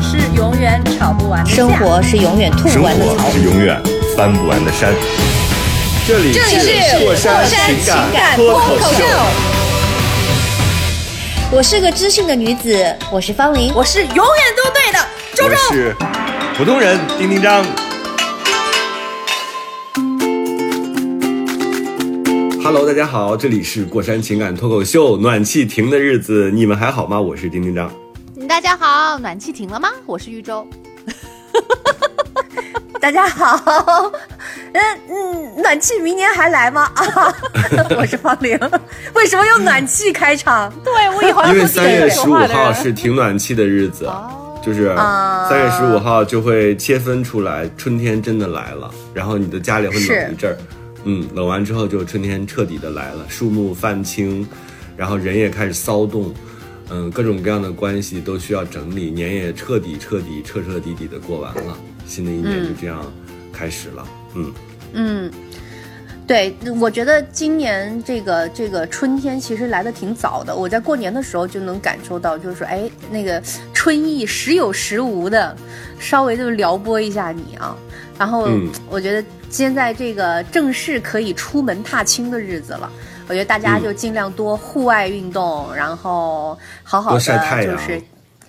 是永远吵不完的架生活是永远吐生不完的槽。是永远翻不完的山。这里是过山情情感脱脱口秀，我是个知性的女子，我是方玲。我是永远都对的周我周。是普通人丁丁张。Hello，大家好，这里是过山情感脱口秀，暖气停的日子，你们还好吗？我是丁丁张。大家好，暖气停了吗？我是玉州。大家好，嗯嗯，暖气明年还来吗？啊，我是方玲。为什么用暖气开场？对我以后因为三月十五号是停暖气的日子，就是啊三月十五号就会切分出来，春天真的来了，然后你的家里会冷一阵儿，嗯，冷完之后就春天彻底的来了，树木泛青，然后人也开始骚动，嗯，各种各样的关系都需要整理，年也彻底彻底彻彻底底的过完了，新的一年就这样开始了，嗯嗯，对，我觉得今年这个这个春天其实来的挺早的。我在过年的时候就能感受到，就是说，哎，那个春意时有时无的，稍微就撩拨一下你啊。然后嗯我觉得现在这个正式可以出门踏青的日子了。我觉得大家嗯就尽量多户外运动，然后好好多的晒太阳就是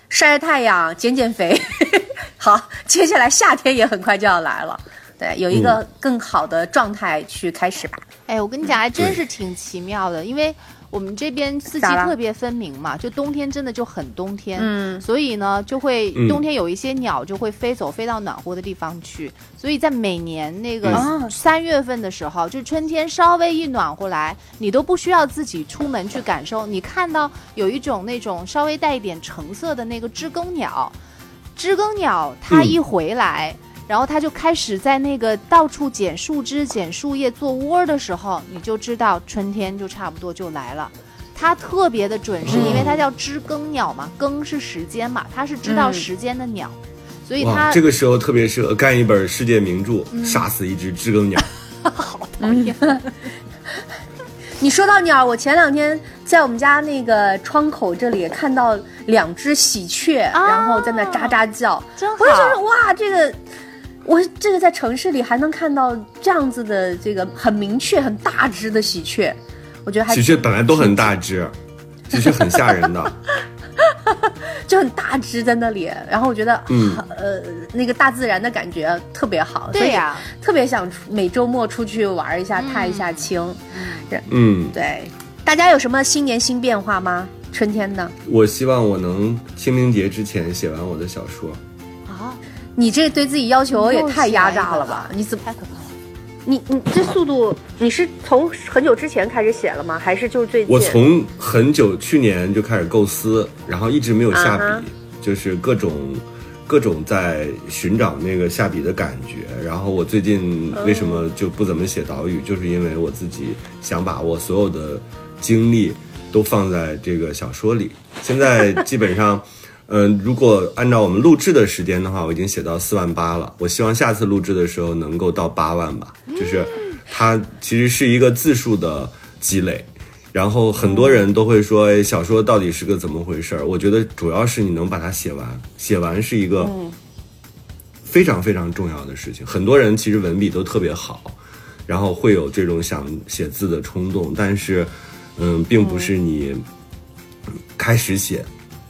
晒晒太阳，减减肥。好，接下来夏天也很快就要来了。对，有一嗯个更好的状态去开始吧。哎，我跟你讲，还真是挺奇妙的，因为我们这边四季特别分明嘛，就冬天真的就很冬天，嗯。所以呢，就会嗯。冬天有一些鸟就会飞走，飞到暖和的地方去，所以在每年那个嗯。三月份的时候，就春天稍微一暖和来，你都不需要自己出门去感受，你看到有一种那种稍微带一点橙色的那个知更鸟，知更鸟它嗯。一回来。然后它就开始在那个到处捡树枝、捡树叶做窝的时候，你就知道春天就差不多就来了。它特别的准，是因为它叫知更鸟嘛，更是时间嘛，它是知道嗯。时间的鸟，所以，它这个时候特别适合干一本世界名著，杀死一只知更鸟。好讨厌。你说到鸟，我前两天在我们家那个窗口这里看到两只喜鹊，啊然后在那喳喳叫，真好。我就觉得哇，这个我这个在城市里还能看到这样子的这个很明确、很大只的喜鹊，我觉得还喜鹊本来都很大只，喜鹊很吓人的。就很大只在那里，然后我觉得，嗯呃，那个大自然的感觉特别好，对呀、特别想出每周末出去玩一下，踏一下青。嗯，对，大家有什么新年新变化吗？春天的，我希望我能清明节之前写完我的小说。啊，你这对自己要求也太压榨了吧？你怎么？你你这速度，你是从很久之前开始写了吗？还是就是最近？我从很久去年就开始构思，然后一直没有下笔，就是各种各种在寻找那个下笔的感觉。然后我最近为什么就不怎么写岛屿，就是因为我自己想把我所有的精力都放在这个小说里。现在基本上。嗯，如果按照我们录制的时间的话，我已经写到四万八了。我希望下次录制的时候能够到八万吧。就是它其实是一个字数的积累，然后很多人都会说，哎，小说到底是个怎么回事儿？我觉得主要是你能把它写完，写完是一个非常非常重要的事情。很多人其实文笔都特别好，然后会有这种想写字的冲动，但是，嗯，并不是你开始写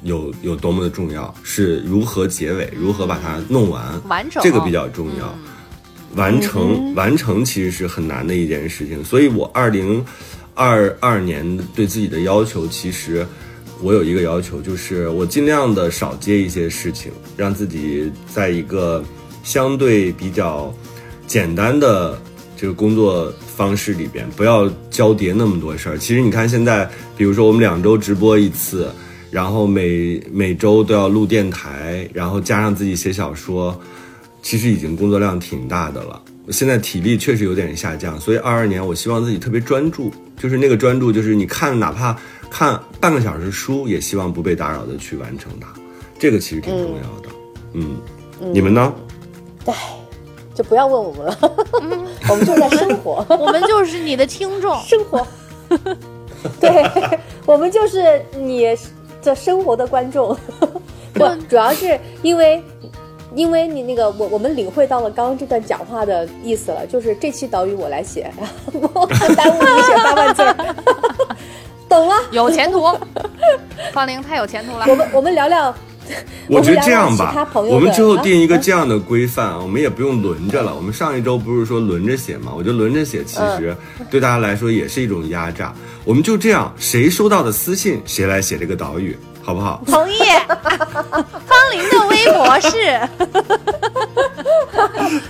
有有多么的重要，是如何结尾，如何把它弄完，完整这个比较重要。完成完成其实是很难的一件事情，所以我二零二二年对自己的要求，其实我有一个要求，就是我尽量的少接一些事情，让自己在一个相对比较简单的这个工作方式里边，不要交叠那么多事儿。其实你看现在，比如说我们两周直播一次，然后每每周都要录电台，然后加上自己写小说。其实已经工作量挺大的了。现在体力确实有点下降，所以二二年我希望自己特别专注，就是那个专注，就是你看哪怕看半个小时书，也希望不被打扰的去完成它。这个其实挺重要的。嗯，你们呢？唉，就不要问我们了，我们就在生活，我们就是你的听众。生活。对，我们就是你这生活的观众。不，主要是因为，因为你那个我我们领会到了刚刚这段讲话的意思了，就是这期导语我来写，我很耽误你写八万字儿，懂了。有前途，方玲太有前途了。我们我们聊聊，我觉得这样吧我们之后啊定一个这样的规范，我们也不用轮着了。我们上一周不是说轮着写吗？我觉得轮着写其实嗯 对大家来说也是一种压榨。我们就这样，谁收到的私信，谁来写这个岛屿，好不好？同意。方林的微博是，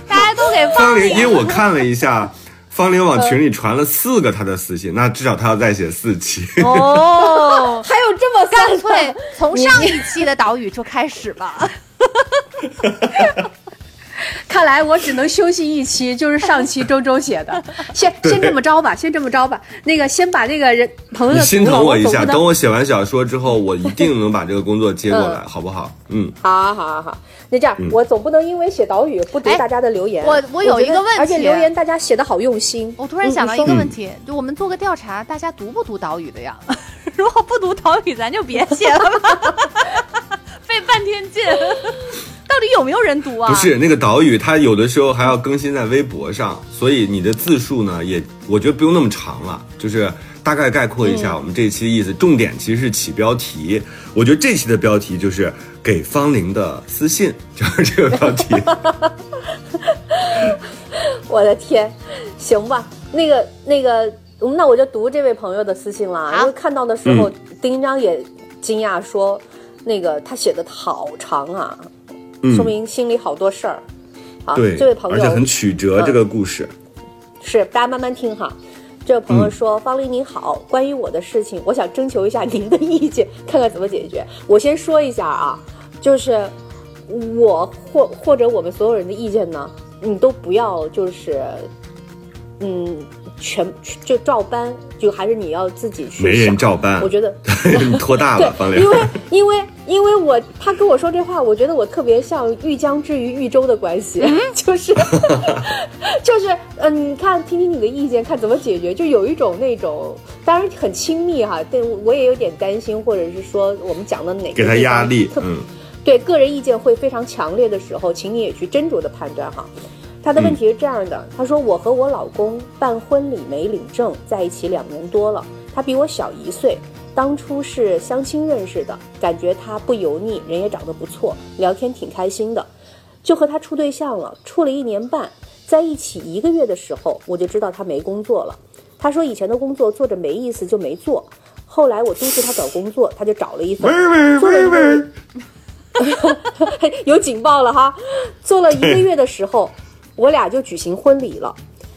大家都给方玲，玲因为我看了一下，方龄往群里传了四个他的私信，那至少他要再写四期。哦，还有这么干干脆从上一期的岛屿就开始吧。看来我只能休息一期，就是上期周周写的。先先这么着吧，先这么着吧。那个先把那个人朋友的心疼我一下，等我写完小说之后，我一定能把这个工作接过来，嗯 好不好？嗯，好啊好啊好，那这样、我总不能因为写岛屿不读哎大家的留言。我我有一个问题而且留言大家写的好用心。我突然想到一个问题，就我们做个调查，大家读不读岛屿的呀？如果不读岛屿，咱就别写了吧，费半天劲。到底有没有人读啊？不是那个岛屿，它有的时候还要更新在微博上，所以你的字数呢，也我觉得不用那么长了，就是大概概括一下我们这一期的意思。重点其实是起标题，我觉得这期的标题就是给方玲的私信，就是这个标题。我的天，行吧，那个那个，嗯那我就读这位朋友的私信啦。好因为看到的时候，嗯丁章也惊讶说，那个他写的好长啊，嗯说明心里好多事儿。好，对，这位朋友而且很曲折，嗯这个故事。是大家慢慢听哈。这位朋友嗯说：“方林你好，关于我的事情，我想征求一下您的意见，看看怎么解决。我先说一下啊，就是我或或者我们所有人的意见呢，你都不要就是，嗯，全就照搬，就还是你要自己去没人照搬我觉得 你拖大了，因。为因为因为我他跟我说这话，我觉得我特别像豫江之于豫州的关系，就是 就是嗯、呃你看听听你的意见，看怎么解决，就有一种那种当然很亲密哈，但我也有点担心，或者是说我们讲的哪个给他压力，特嗯，对个人意见会非常强烈的时候，请你也去斟酌的判断哈。他的问题是这样的，他说我和我老公办婚礼没领证，在一起两年多了，他比我小一岁，当初是相亲认识的，感觉他不油腻，人也长得不错，聊天挺开心的，就和他处对象了，处了一年半，在一起一个月的时候，我就知道他没工作了。他说以前的工作做着没意思就没做，后来我督促他找工作，他就找了一份，做了一个 有警报了哈！做了一个月的时候，我俩就举行婚礼了。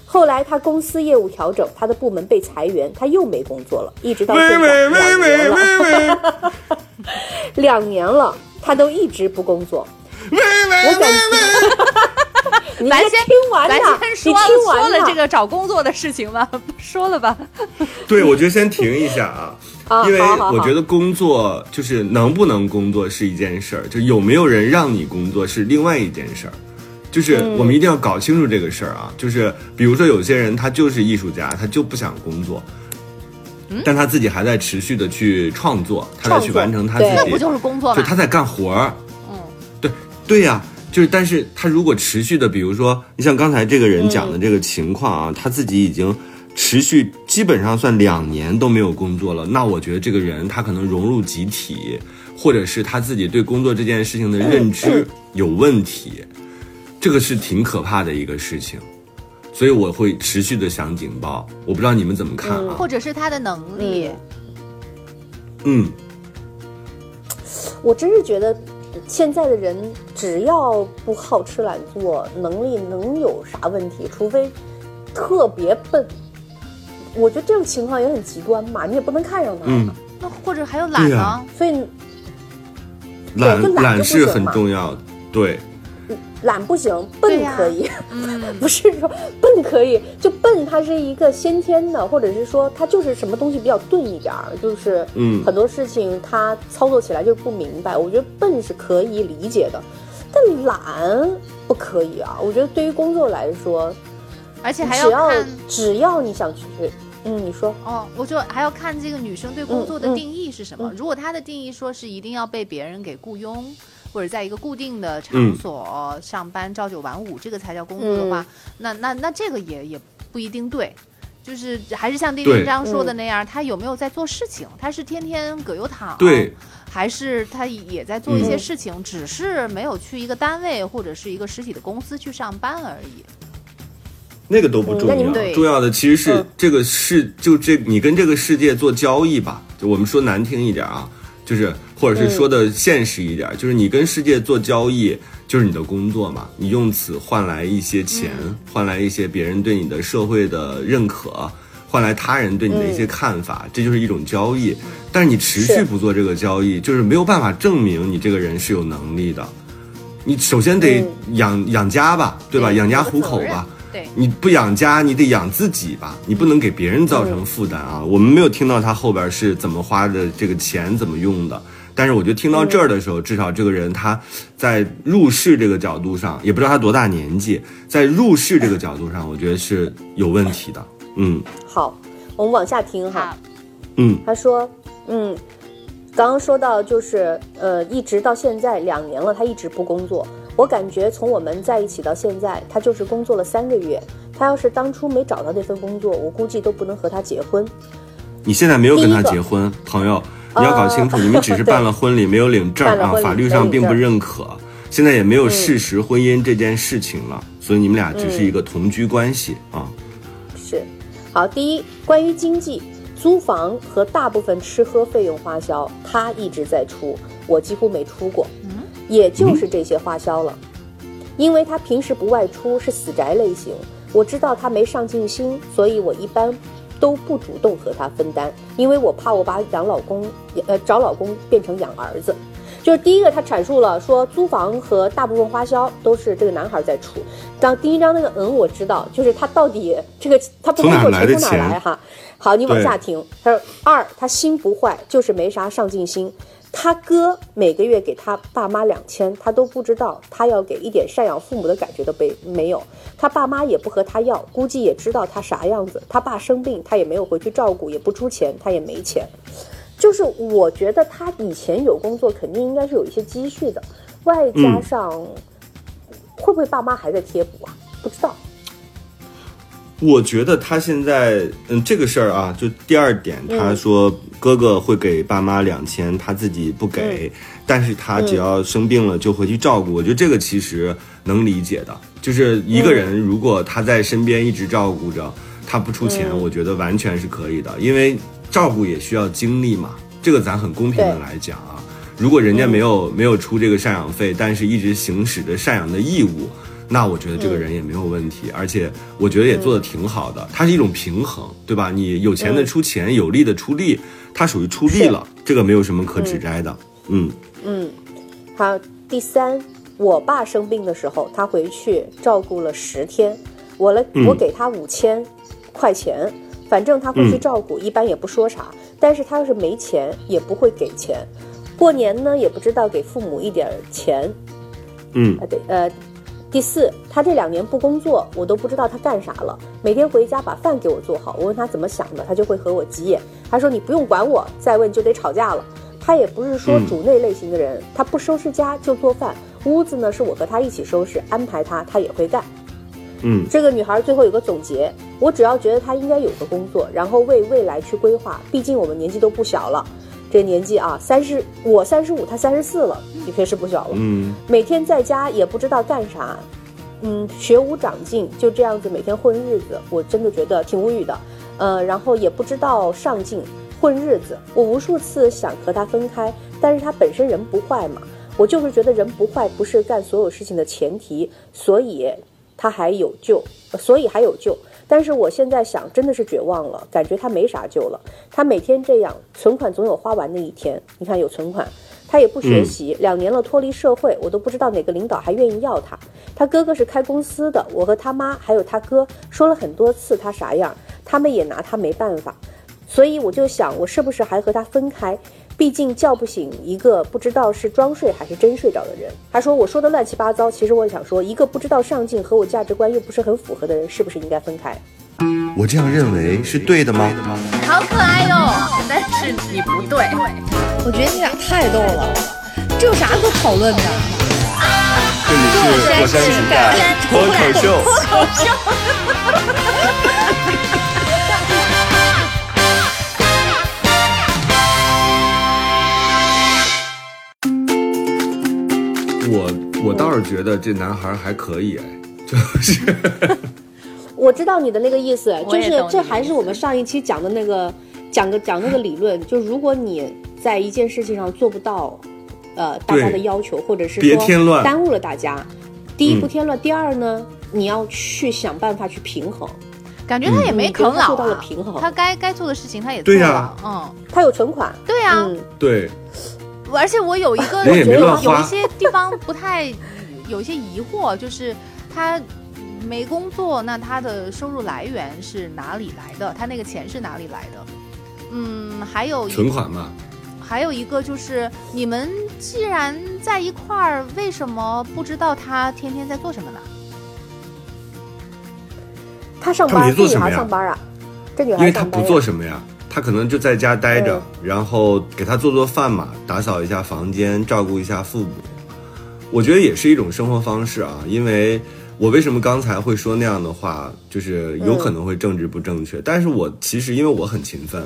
后来他公司业务调整，他的部门被裁员，他又没工作了，一直到现在喂喂两喂年了，喂喂喂两年了，他都一直不工作。喂喂我感觉，你先咱先听完咱呐，先说你听完说了这个找工作的事情吧，说了吧。对，我觉得先停一下啊，啊因为我觉得工作就是能不能工作是一件事儿，就有没有人让你工作是另外一件事儿。就是嗯我们一定要搞清楚这个事儿啊！就是比如说有些人他就是艺术家，他就不想工作，但他自己还在持续的去创作，他在去完成他自己，那不就是工作吗？就他在干活儿。嗯，对对呀、就是但是他如果持续的，比如说你像刚才这个人讲的这个情况啊，他自己已经持续基本上算两年都没有工作了，那我觉得这个人他可能融入集体，或者是他自己对工作这件事情的认知有问题，这个是挺可怕的一个事情。所以我会持续的响警报，我不知道你们怎么看啊？或者是他的能力，嗯，我真是觉得，现在的人只要不好吃懒做，能力能有啥问题？除非特别笨。我觉得这种情况也很极端嘛，你也不能看上他。嗯那或者还有懒呢？所以懒懒是很重要，对，懒不行，笨可以，嗯，不是说笨可以，就笨它是一个先天的，或者是说它就是什么东西比较钝一点儿，就是嗯很多事情它操作起来就不明白。我觉得笨是可以理解的，但懒不可以啊。我觉得对于工作来说，而且还只要看只要你想去，嗯，你说，哦，我就还要看这个女生对工作的定义是什么。如果她的定义说是一定要被别人给雇佣，或者在一个固定的场嗯所上班，朝九晚五，这个才叫工作的话，那那那这个也也不一定对。就是还是像丁丁章说的那样，他有没有在做事情？他是天天葛优躺，对，还是他也在做一些嗯事情，只是没有去一个单位或者是一个实体的公司去上班而已。那个都不重要，重要的其实是嗯这个世，就这你跟这个世界做交易吧。就我们说难听一点啊，就是或者是说的现实一点，就是你跟世界做交易，就是你的工作嘛。你用此换来一些钱，换来一些别人对你的社会的认可，换来他人对你的一些看法，这就是一种交易。但是你持续不做这个交易，就是没有办法证明你这个人是有能力的。你首先得养、养家吧，对吧？对养家糊口吧。对，你不养家，你得养自己吧，你不能给别人造成负担啊。我们没有听到他后边是怎么花的这个钱怎么用的，但是我觉得听到这儿的时候，至少这个人他在入世这个角度上，也不知道他多大年纪，在入世这个角度上，我觉得是有问题的。嗯好，我们往下听哈。嗯他说，嗯，刚刚说到就是呃，一直到现在两年了，他一直不工作。我感觉从我们在一起到现在，他就是工作了三个月。他要是当初没找到那份工作，我估计都不能和他结婚。你现在没有跟他结婚，朋友，你要搞清楚，你们只是办了婚礼，没有领证啊法律上并不认可，现在也没有事实婚姻这件事情了，所以你们俩只是一个同居关系啊。是，好，第一，关于经济，租房和大部分吃喝费用花销，他一直在出，我几乎没出过，也就是这些花销了。因为他平时不外出，是死宅类型，我知道他没上进心，所以我一般都不主动和他分担，因为我怕我把养老公，呃，找老公变成养儿子。就是第一个，他阐述了说租房和大部分花销都是这个男孩在出。当第一章那个嗯，我知道，就是他到底这个他不工作钱从哪儿来哈？好，你往下听。他说二，他心不坏，就是没啥上进心。他哥每个月给他爸妈两千，他都不知道，他要给一点赡养父母的感觉都没没有。他爸妈也不和他要，估计也知道他啥样子。他爸生病，他也没有回去照顾，也不出钱，他也没钱。就是我觉得他以前有工作，肯定应该是有一些积蓄的，外加上、会不会爸妈还在贴补啊？不知道。我觉得他现在，嗯，这个事儿啊，就第二点，他说哥哥会给爸妈两千，他自己不给，但是他只要生病了就回去照顾。我觉得这个其实能理解的，就是一个人如果他在身边一直照顾着，他不出钱，我觉得完全是可以的，因为照顾也需要精力嘛，这个咱很公平的来讲啊。如果人家没有、没有出这个赡养费，但是一直行使着赡养的义务，那我觉得这个人也没有问题，而且我觉得也做的挺好的。它是一种平衡，对吧？你有钱的出钱，有力的出力，它属于出力了，这个没有什么可指摘的。嗯嗯，好，第三，我爸生病的时候，他回去照顾了十天，我了，嗯我给他五千块钱，反正他会去嗯照顾，一般也不说啥。但是他要是没钱，也不会给钱。过年呢，也不知道给父母一点钱。嗯啊，对，呃，第四，他这两年不工作，我都不知道他干啥了。每天回家把饭给我做好，我问他怎么想的，他就会和我急眼。他说你不用管我，再问就得吵架了。他也不是说嗯主内类型的人，他不收拾家就做饭，屋子呢是我和他一起收拾，安排他他也会干。嗯这个女孩最后有个总结，我只要觉得她应该有个工作，然后为未来去规划。毕竟我们年纪都不小了，这年纪啊，三十我三十五，他三十四了，的确是不小了。嗯每天在家也不知道干啥，嗯，学无长进，就这样子每天混日子，我真的觉得挺无语的。呃，然后也不知道上进，混日子。我无数次想和他分开，但是他本身人不坏嘛，我就是觉得人不坏不是干所有事情的前提，所以他还有救，呃所以还有救。但是我现在想，真的是绝望了，感觉他没啥救了。他每天这样，存款总有花完的一天。你看有存款，他也不学习，两年了脱离社会，我都不知道哪个领导还愿意要他。他哥哥是开公司的，我和他妈还有他哥说了很多次他啥样，他们也拿他没办法。所以我就想，我是不是还和他分开？毕竟叫不醒一个不知道是装睡还是真睡着的人。他说我说的乱七八糟，其实我想说，一个不知道上进和我价值观又不是很符合的人，是不是应该分开？我这样认为是对的吗？好可爱哟、但是你不对。我觉得你俩太逗了，这有啥可讨论的？这里是火山情感脱口秀。我我倒是觉得这男孩还可以哎，就是 我知道你的那个意思，就是这还是我们上一期讲的那个讲个讲那个理论，就如果你在一件事情上做不到，呃，大家的要求，或者是别添乱说耽误了大家，第一不嗯添乱，第二呢，你要去想办法去平衡。感觉他也没啃老、啊嗯做到了平衡他该该做的事情他也做对呀了，嗯，他有存款，对呀、嗯，对，而且我有一个 有有一些地方不太有一些疑惑，就是他没工作，那他的收入来源是哪里来的？他那个钱是哪里来的？嗯，还有存款嘛，还有一个就是，你们既然在一块儿，为什么不知道他天天在做什么呢？他他上班，这女没做什么呀孩上班啊，这女孩因为他不做什么呀，他可能就在家待着，嗯然后给他做做饭嘛，打扫一下房间，照顾一下父母。我觉得也是一种生活方式啊，因为我为什么刚才会说那样的话，就是有可能会政治不正确，但是我其实因为我很勤奋，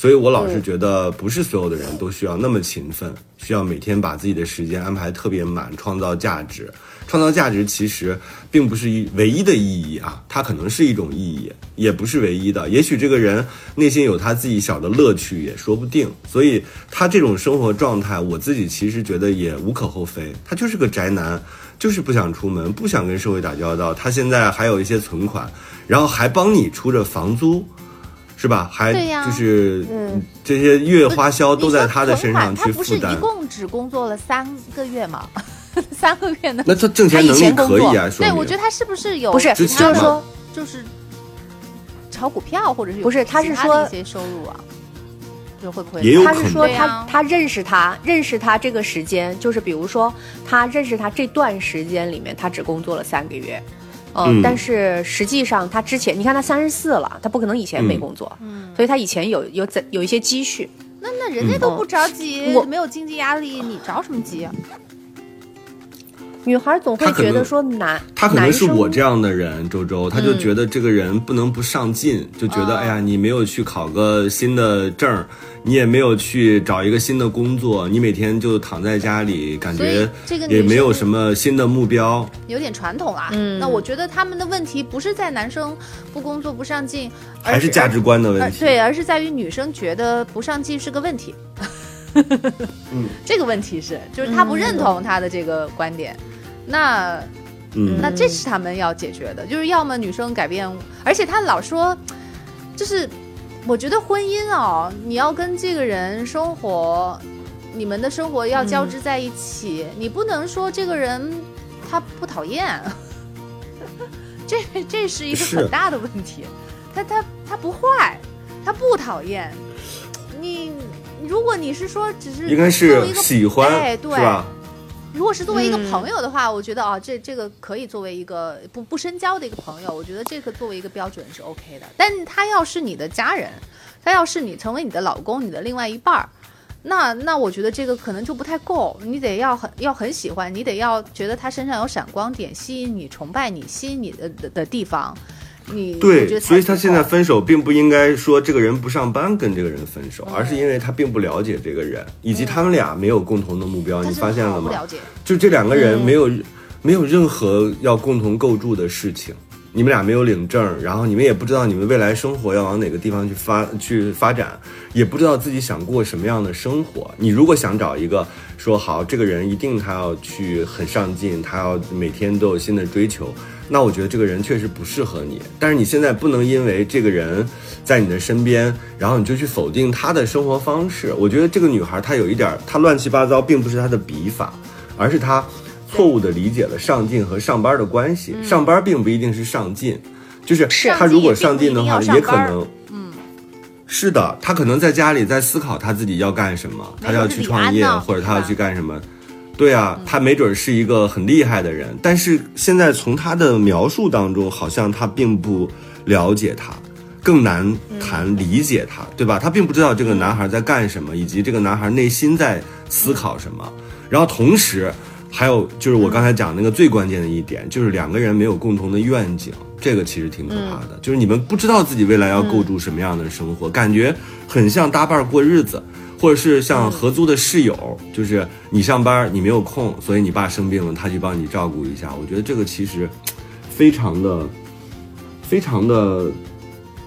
所以我老是觉得不是所有的人都需要那么勤奋，需要每天把自己的时间安排特别满，创造价值。创造价值其实并不是一唯一的意义啊，它可能是一种意义，也不是唯一的。也许这个人内心有他自己小的乐趣，也说不定。所以他这种生活状态，我自己其实觉得也无可厚非。他就是个宅男，就是不想出门，不想跟社会打交道。他现在还有一些存款，然后还帮你出着房租。是吧？还对呀就是嗯这些月花销都在他的身上去负担他不是一。共只工作了三个月吗？三个月呢？那他挣钱能力可以啊，说对，我觉得他是不是有不是，就是说，就是炒股票，或者是不是他是说的一些收入啊，就会不会也有可能他是说他、他认识他认识他这个时间，就是比如说他认识他这段时间里面，他只工作了三个月。呃、嗯但是实际上他之前，你看他三十四了，他不可能以前没工作，嗯，所以他以前有有怎有一些积蓄。那那人家都不着急，我没有经济压力，你着什么急啊？女孩总会觉得说男，他可能是我这样，的人，周周，他就觉得这个人不能不上进，就觉得哦哎呀，你没有去考个新的证儿，你也没有去找一个新的工作，你每天就躺在家里，感觉这个也没有什么新的目标。有点传统啊。嗯那我觉得他们的问题不是在男生不工作不上进，而还是价值观的问题。对，而是在于女生觉得不上进是个问题。嗯，这个问题是，就是他不认同他的这个观点。那嗯，那这是他们要解决的，就是要么女生改变，而且他老说，就是我觉得婚姻哦，你要跟这个人生活，你们的生活要交织在一起，你不能说这个人他不讨厌，这这是一个很大的问题，他他他不坏，他不讨厌，你如果你是说只是应该是喜欢，哎对是吧？如果是作为一个嗯朋友的话，我觉得啊，这这个可以作为一个不不深交的一个朋友，我觉得这个作为一个标准是 OK 的。但他要是你的家人，他要是你成为你的老公，你的另外一半儿，那那我觉得这个可能就不太够，你得要很要很喜欢，你得要觉得他身上有闪光点，吸引你、崇拜你、吸引你的的的地方。你对，所以他现在分手，并不应该说这个人不上班跟这个人分手，嗯而是因为他并不了解这个人，以及他们俩没有共同的目标。你发现了吗？不了解，就这两个人嗯没有、没有任何要共同构筑的事情，你们俩没有领证，然后你们也不知道你们未来生活要往哪个地方去发去发展，也不知道自己想过什么样的生活。你如果想找一个说好这个人一定他要去很上进，他要每天都有新的追求，那我觉得这个人确实不适合你。但是你现在不能因为这个人在你的身边，然后你就去否定他的生活方式。我觉得这个女孩她有一点，她乱七八糟，并不是她的笔法，而是她错误的理解了上进和上班的关系。上班并不一定是上进，就是她如果上进的话，也可能。是的，他可能在家里在思考他自己要干什么，他要去创业，或者他要去干什么。对啊，他没准是一个很厉害的人，但是现在从他的描述当中，好像他并不了解他，更难谈理解他，对吧？他并不知道这个男孩在干什么，以及这个男孩内心在思考什么。然后同时，还有就是我刚才讲那个最关键的一点，就是两个人没有共同的愿景。这个其实挺可怕的，就是你们不知道自己未来要构筑什么样的生活，感觉很像搭伴过日子，或者是像合租的室友，就是你上班你没有空，所以你爸生病了，他去帮你照顾一下。我觉得这个其实非常的、非常的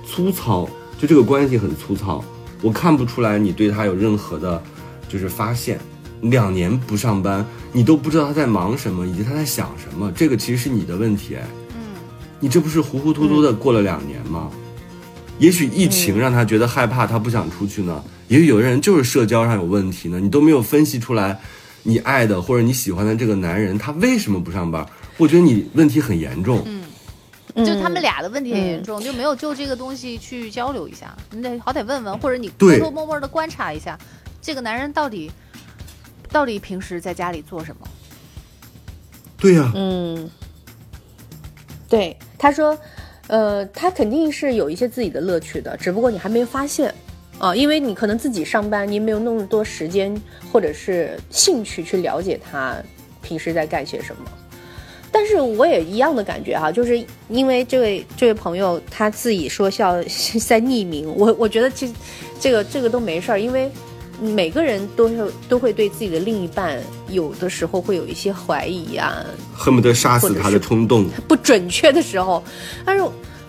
粗糙，就这个关系很粗糙，我看不出来你对他有任何的，就是发现。两年不上班，你都不知道他在忙什么，以及他在想什么，这个其实是你的问题。嗯你这不是糊糊涂涂的过了两年吗？也许疫情让他觉得害怕，他不想出去呢。也许有的人就是社交上有问题呢。你都没有分析出来，你爱的或者你喜欢的这个男人他为什么不上班？我觉得你问题很严重。嗯，就他们俩的问题很严重，就没有就这个东西去交流一下。你得好歹问问，或者你偷偷摸摸的观察一下，这个男人到底到底平时在家里做什么？对呀，嗯。对，他说，呃，他肯定是有一些自己的乐趣的，只不过你还没发现，啊，因为你可能自己上班，你没有那么多时间或者是兴趣去了解他平时在干些什么。但是我也一样的感觉哈，就是因为这位这位朋友他自己说笑在匿名，我我觉得其实这个这个都没事儿，因为。每个人都有都会对自己的另一半，有的时候会有一些怀疑啊，恨不得杀死他的冲动。不准确的时候，但是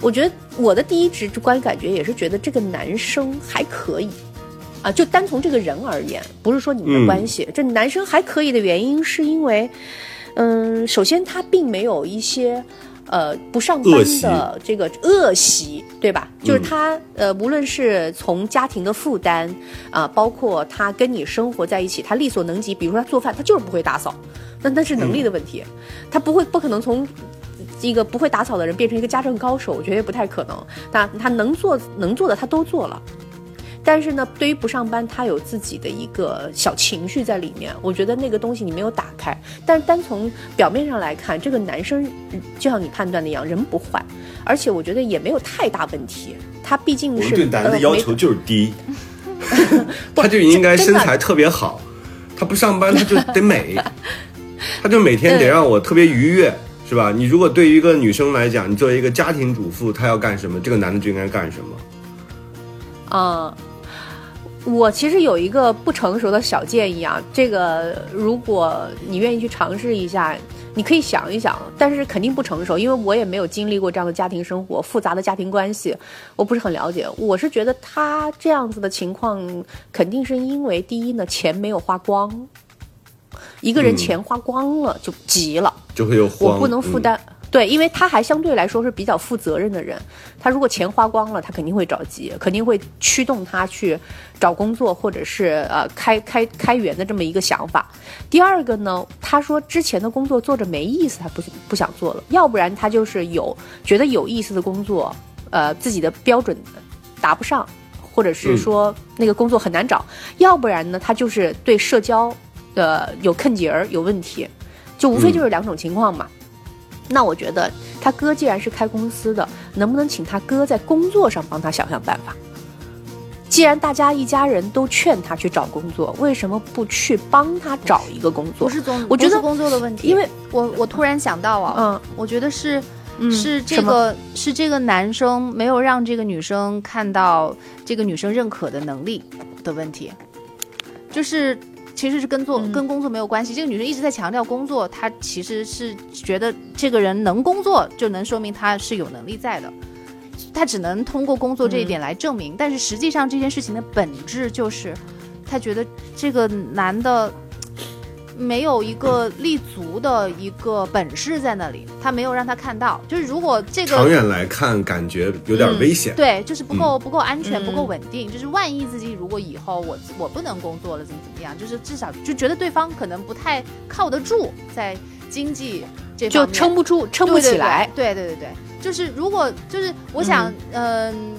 我觉得我的第一直观感觉也是觉得这个男生还可以，啊，就单从这个人而言，不是说你们的关系，这男生还可以的原因是因为，嗯，首先他并没有一些。呃，不上班的这个恶习，对吧？就是他，呃，无论是从家庭的负担啊，包括他跟你生活在一起，他力所能及。比如说他做饭，他就是不会打扫，那那是能力的问题，他不会，不可能从一个不会打扫的人变成一个家政高手，我觉得不太可能。那他能做能做的他都做了。但是呢，对于不上班，他有自己的一个小情绪在里面。我觉得那个东西你没有打开。但是单从表面上来看，这个男生就像你判断的一样，人不坏，而且我觉得也没有太大问题。他毕竟是对男的要求就是低，他就应该身材特别好，他不上班他就得美，他就每天得让我特别愉悦，是吧？你如果对于一个女生来讲，你作为一个家庭主妇，她要干什么，这个男的就应该干什么。嗯。我其实有一个不成熟的小建议啊，这个如果你愿意去尝试一下，你可以想一想，但是肯定不成熟，因为我也没有经历过这样的家庭生活，复杂的家庭关系，我不是很了解。我是觉得他这样子的情况，肯定是因为第一呢，钱没有花光，一个人钱花光了就急了，就会有我不能负担。对，因为他还相对来说是比较负责任的人，他如果钱花光了，他肯定会着急，肯定会驱动他去找工作或者是呃开开开源的这么一个想法。第二个呢，他说之前的工作做着没意思，他不不想做了，要不然他就是有觉得有意思的工作，呃自己的标准达不上，或者是说那个工作很难找，要不然呢他就是对社交的有坑节儿有问题，就无非就是两种情况嘛。那我觉得他哥既然是开公司的，能不能请他哥在工作上帮他想想办法？既然大家一家人都劝他去找工作，为什么不去帮他找一个工作？不是总，我觉得工作的问题。因为我我突然想到啊，嗯，我觉得是是这个是这个男生没有让这个女生看到这个女生认可的能力的问题，就是其实是跟做、嗯跟工作没有关系。这个女生一直在强调工作，她其实是觉得这个人能工作，就能说明他是有能力在的。她只能通过工作这一点来证明，但是实际上这件事情的本质就是，她觉得这个男的没有一个立足的一个本事在那里，他没有让他看到。就是如果这个长远来看，感觉有点危险。对，就是不嗯够、不够安全，嗯不够稳定。就是万一自己如果以后我我不能工作了，怎么怎么样，就是至少就觉得对方可能不太靠得住，在经济这就方面撑不住，撑不起来。对对对对对，就是如果就是我想，嗯、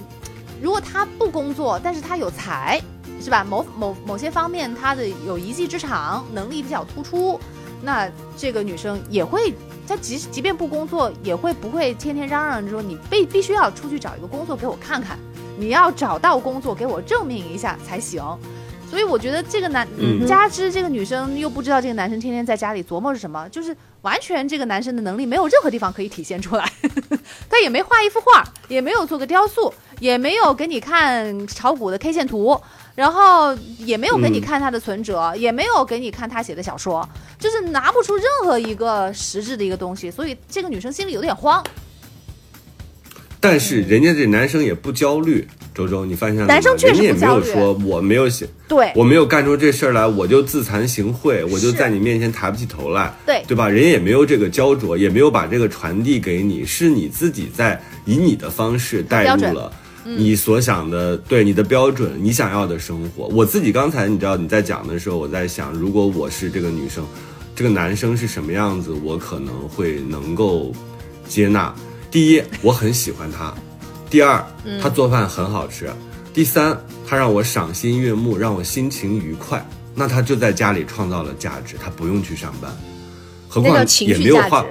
如果他不工作，但是他有才，是吧？某某某些方面他的有一技之长，能力比较突出，那这个女生也会。她即即便不工作，也会不会天天嚷嚷着说你必必须要出去找一个工作给我看看，你要找到工作给我证明一下才行。所以我觉得这个男，嗯加之这个女生又不知道这个男生天天在家里琢磨着什么，就是完全这个男生的能力没有任何地方可以体现出来，他也没画一幅画，也没有做个雕塑，也没有给你看炒股的 K 线图，然后也没有给你嗯看他的存折，也没有给你看他写的小说，就是拿不出任何一个实质的一个东西，所以这个女生心里有点慌。但是人家这男生也不焦虑，周周，你发现了吗？男生确实人家也没有说我没有写，对我没有干出这事儿来，我就自惭形秽，我就在你面前抬不起头来，对对吧？人家也没有这个焦灼，也没有把这个传递给你，是你自己在以你的方式带入了。你所想的，对你的标准，你想要的生活。我自己刚才你知道你在讲的时候，我在想，如果我是这个女生，这个男生是什么样子，我可能会能够接纳。第一，我很喜欢他；第二，他做饭很好吃；第三，他让我赏心悦目，让我心情愉快。那他就在家里创造了价值，他不用去上班，何况也没有花。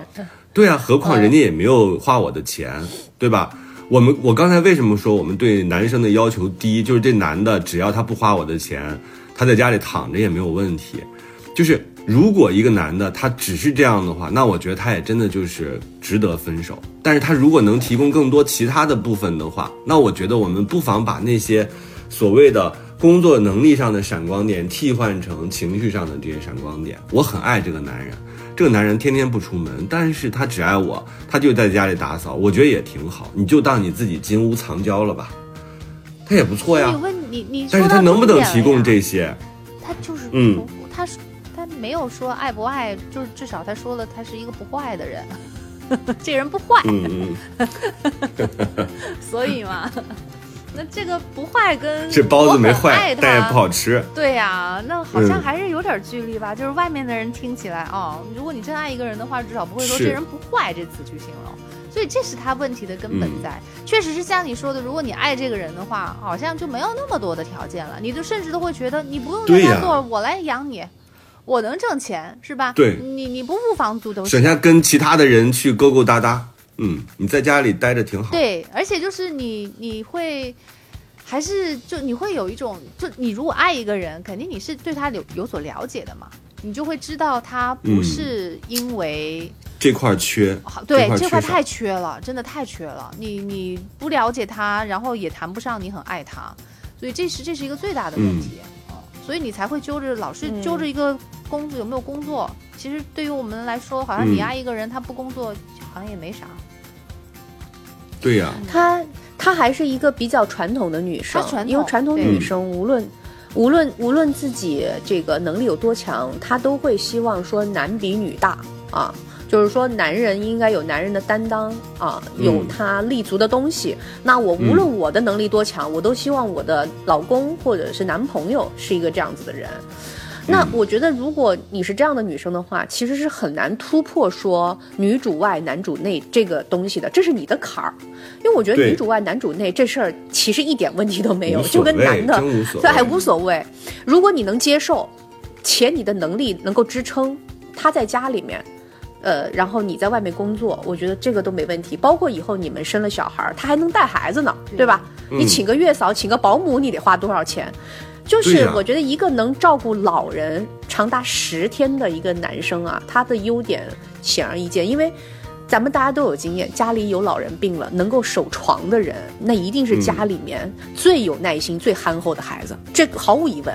对啊，何况人家也没有花我的钱，对吧？我们我刚才为什么说我们对男生的要求低？就是这男的只要他不花我的钱，他在家里躺着也没有问题。就是如果一个男的他只是这样的话，那我觉得他也真的就是值得分手。但是他如果能提供更多其他的部分的话，那我觉得我们不妨把那些所谓的工作能力上的闪光点替换成情绪上的这些闪光点。我很爱这个男人，这个男人天天不出门，但是他只爱我，他就在家里打扫，我觉得也挺好。你就当你自己金屋藏娇了吧，他也不错呀你。问你你，但是他能不能提供？这些？他就是嗯不，他是他没有说爱不爱，就是至少他说了他是一个不坏的人，这人不坏，嗯嗯，所以嘛，那这个不坏跟这包子没坏，但也不好吃。对呀、那好像嗯还是有点距离吧。就是外面的人听起来哦，如果你真爱一个人的话，至少不会说这人不坏这词去形容。所以这是他问题的根本嗯在。确实是像你说的，如果你爱这个人的话，好像就没有那么多的条件了，你就甚至都会觉得你不用做，我来养你。我能挣钱是吧？对你你不付房租都省行。下跟其他的人去勾勾搭搭。嗯，你在家里待着挺好。对，而且就是你你会。还是就你会有一种，就你如果爱一个人，肯定你是对他有有所了解的嘛，你就会知道他不嗯是因为、这块缺，对这块缺这块太缺了，真的太缺了。你你不了解他，然后也谈不上你很爱他，所以这是这是一个最大的问题。嗯，所以你才会揪着老是嗯揪着一个工作有没有工作。其实对于我们来说，好像你嗯爱一个人，他不工作好像也没啥。对呀、她她还是一个比较传统的女生传，统因为传统女生无论。无论无论自己这个能力有多强，她都会希望说男比女大啊，就是说男人应该有男人的担当啊，有嗯他立足的东西。那我无论我的能力多强，我都希望我的老公或者是男朋友是一个这样子的人。那嗯我觉得，如果你是这样的女生的话，其实是很难突破说女主外男主内这个东西的，这是你的坎儿。因为我觉得女主外男主内这事儿其实一点问题都没有，就跟男的对还无所谓。如果你能接受，且你的能力能够支撑，他在家里面。呃，然后你在外面工作，我觉得这个都没问题。包括以后你们生了小孩儿，他还能带孩子呢，对吧？你嗯请个月嫂，请个保姆，你得花多少钱？就是我觉得一个能照顾老人长达十天的一个男生啊，他的优点显而易见，因为。咱们大家都有经验，家里有老人病了，能够守床的人，那一定是家里面最有耐心、最憨厚的孩子，这毫无疑问。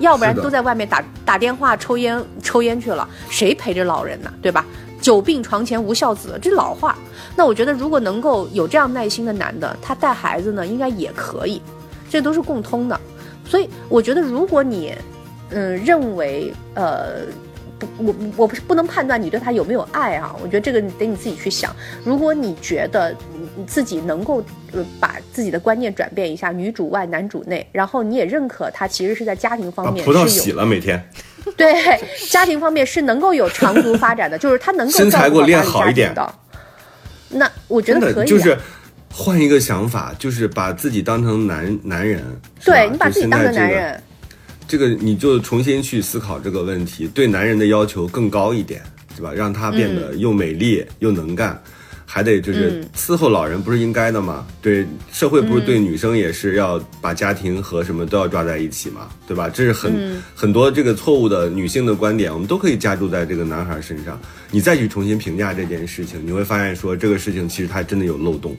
要不然都在外面打打电话、抽烟、抽烟去了，谁陪着老人呢？对吧？久病床前无孝子，这老话。那我觉得，如果能够有这样耐心的男的，他带孩子呢，应该也可以，这都是共通的。所以我觉得，如果你，嗯，认为，呃。不，我我不是不能判断你对他有没有爱啊，我觉得这个得你自己去想。如果你觉得你你自己能够呃把自己的观念转变一下，女主外男主内，然后你也认可他其实是在家庭方面葡萄洗了，每天对家庭方面是能够有长足发展的，就是他能够身材给我练好好一点。那我觉得可以、啊，就是换一个想法，就是把自己当成男男人，对你把自己当成男人，这个你就重新去思考这个问题，对男人的要求更高一点，是吧？让他变得又美丽、又能干，还得就是嗯伺候老人，不是应该的吗？对社会不是对女生也是要把家庭和什么都要抓在一起嘛，对吧？这是很、嗯很多这个错误的女性的观点，我们都可以加注在这个男孩身上。你再去重新评价这件事情，你会发现说这个事情其实它真的有漏洞。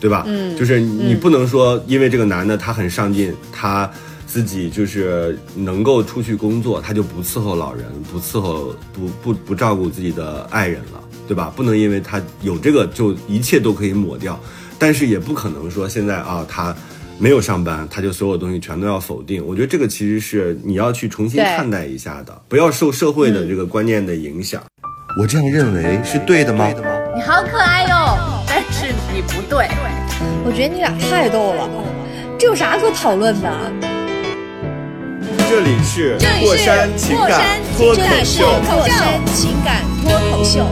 对吧？嗯，就是你不能说因为这个男的他很上进，他自己就是能够出去工作，他就不伺候老人，不伺候不不不照顾自己的爱人了，对吧？不能因为他有这个就一切都可以抹掉，但是也不可能说现在啊他。没有上班，他就所有东西全都要否定。我觉得这个其实是你要去重新看待一下的，不要受社会的这个观念的影响。我这样认为是对的吗？你好可爱哟，但是你不对。我觉得你俩太逗了，这有啥可讨论的？这里是过山情感这里是秀。过山情感脱口秀。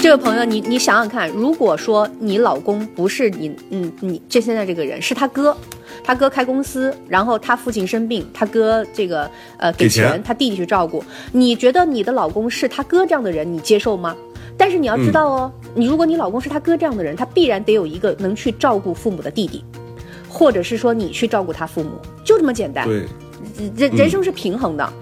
这位朋友，你你想想看，如果说你老公不是你，嗯，你这现在这个人是他哥，他哥开公司，然后他父亲生病，他哥这个呃给钱，他弟弟去照顾，你觉得你的老公是他哥这样的人，你接受吗？但是你要知道哦，你如果你老公是他哥这样的人，他必然得有一个能去照顾父母的弟弟，或者是说你去照顾他父母，就这么简单。对，人人生是平衡的。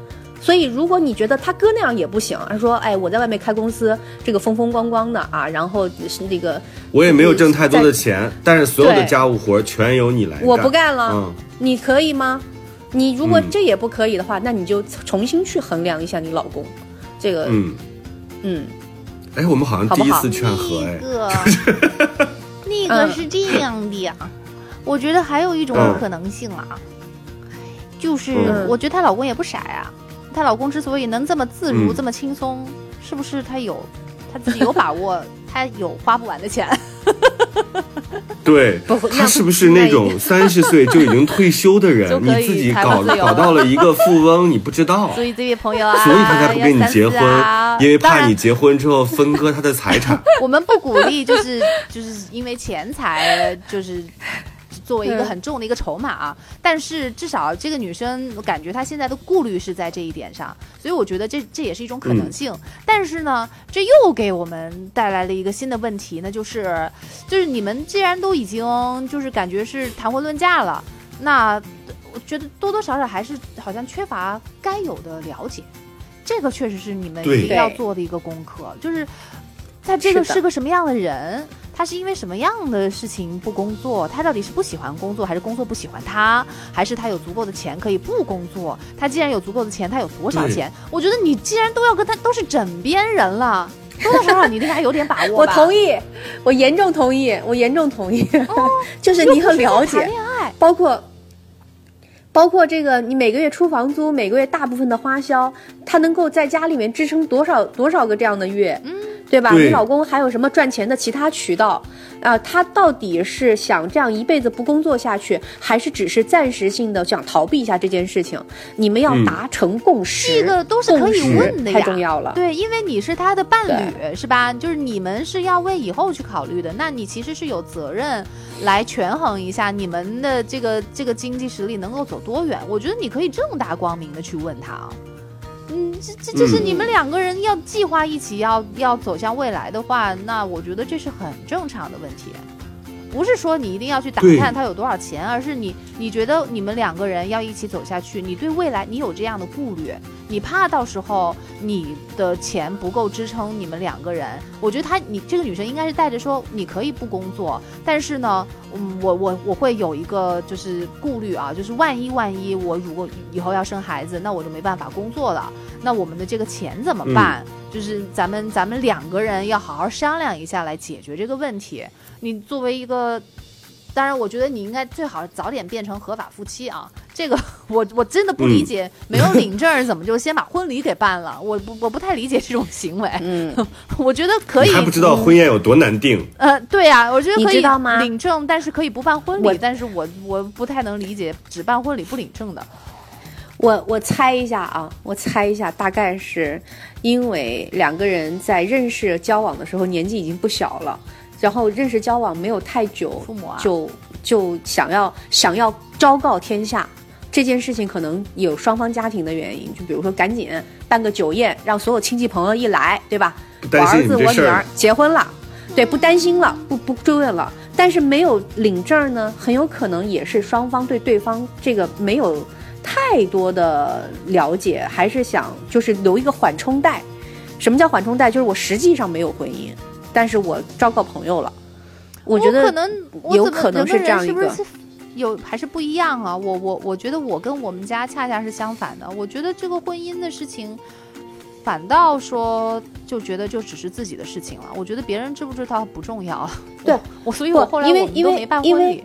所以，如果你觉得他哥那样也不行，他说：“哎，我在外面开公司，这个风风光光的啊，然后是那个我也没有挣太多的钱，但是所有的家务活儿全由你来干。我不干了，嗯，你可以吗？你如果嗯这也不可以的话，那你就重新去衡量一下你老公，这个嗯，嗯哎，我们好像第一次劝和，哎，那个，那个嗯是这样的呀，我觉得还有一种嗯。可能性啊，就是嗯。我觉得她老公也不傻呀，她老公之所以能这么自如、嗯。这么轻松，是不是他有他自己有把握，他有花不完的钱？对他是不是那种 三十岁就已经退休的人你自己搞搞到了一个富翁，你不知道，所以这位朋友啊，所以他才不跟你结婚啊，因为怕你结婚之后分割他的财产。我们不鼓励，就是就是因为钱财，就是作为一个很重的一个筹码啊。但是至少这个女生，我感觉她现在的顾虑是在这一点上，所以我觉得这这也是一种可能性。但是呢，这又给我们带来了一个新的问题，那就是就是你们既然都已经就是感觉是谈婚论嫁了，那我觉得多多少少还是好像缺乏该有的了解。这个确实是你们一定要做的一个功课，就是他这个是个什么样的人？他是因为什么样的事情不工作？他到底是不喜欢工作，还是工作不喜欢他？还是他有足够的钱可以不工作？他既然有足够的钱，他有多少钱？我觉得你既然都要跟他都是枕边人了，多多少少你对他有点把握我。同意，我严重同意，我严重同意，就是你很了谈解，恋爱，包括。包括这个，你每个月出房租，每个月大部分的花销，他能够在家里面支撑多少多少个这样的月，嗯，对吧？对你老公还有什么赚钱的其他渠道啊、他到底是想这样一辈子不工作下去，还是只是暂时性的想逃避一下这件事情？你们要嗯达成共识，这个都是可以问的呀太重要了。对，因为你是他的伴侣，是吧？就是你们是要为以后去考虑的，那你其实是有责任来权衡一下你们的这个这个经济实力能够走多远。我觉得你可以正大光明的去问他啊。嗯，这这这是嗯你们两个人要计划一起要要走向未来的话，那我觉得这是很正常的问题。不是说你一定要去打探他有多少钱，而是你你觉得你们两个人要一起走下去，你对未来你有这样的顾虑，你怕到时候你的钱不够支撑你们两个人。我觉得她，你这个女生应该是带着说，你可以不工作，但是呢，嗯，我我我会有一个就是顾虑啊，就是万一万一我如果以后要生孩子，那我就没办法工作了，那我们的这个钱怎么办？就是咱们咱们两个人要好好商量一下来解决这个问题。你作为一个，当然，我觉得你应该最好早点变成合法夫妻啊。这个 我我真的不理解，没有领 证怎么就先把婚礼给办了？我不我不太理解这种行为。嗯，我觉得可以你。还不知道婚宴有多难定。呃，对呀、我觉得可以领证，但是可以不办婚礼。但是我我不太能理解只办婚礼不领证的。我我猜一下啊，我猜一下，大概是因为两个人在认识交往的时候年纪已经不小了，然后认识交往没有太久，父母啊就就想要想要昭告天下。这件事情可能有双方家庭的原因，就比如说赶紧办个酒宴，让所有亲戚朋友一来，对吧？我儿子我女儿结婚了，对，不担心了，不不追问了。但是没有领证呢，很有可能也是双方对对方这个没有太多的了解，还是想就是留一个缓冲带。什么叫缓冲带？就是我实际上没有婚姻，但是我昭告朋友了。我觉得可能有可能是这样一个有还是不一样啊？我我我觉得我跟我们家恰恰是相反的。我觉得这个婚姻的事情，反倒说就觉得就只是自己的事情了。我觉得别人知不知道不重要。对我 我，所以我后来因为因为没办因为婚礼。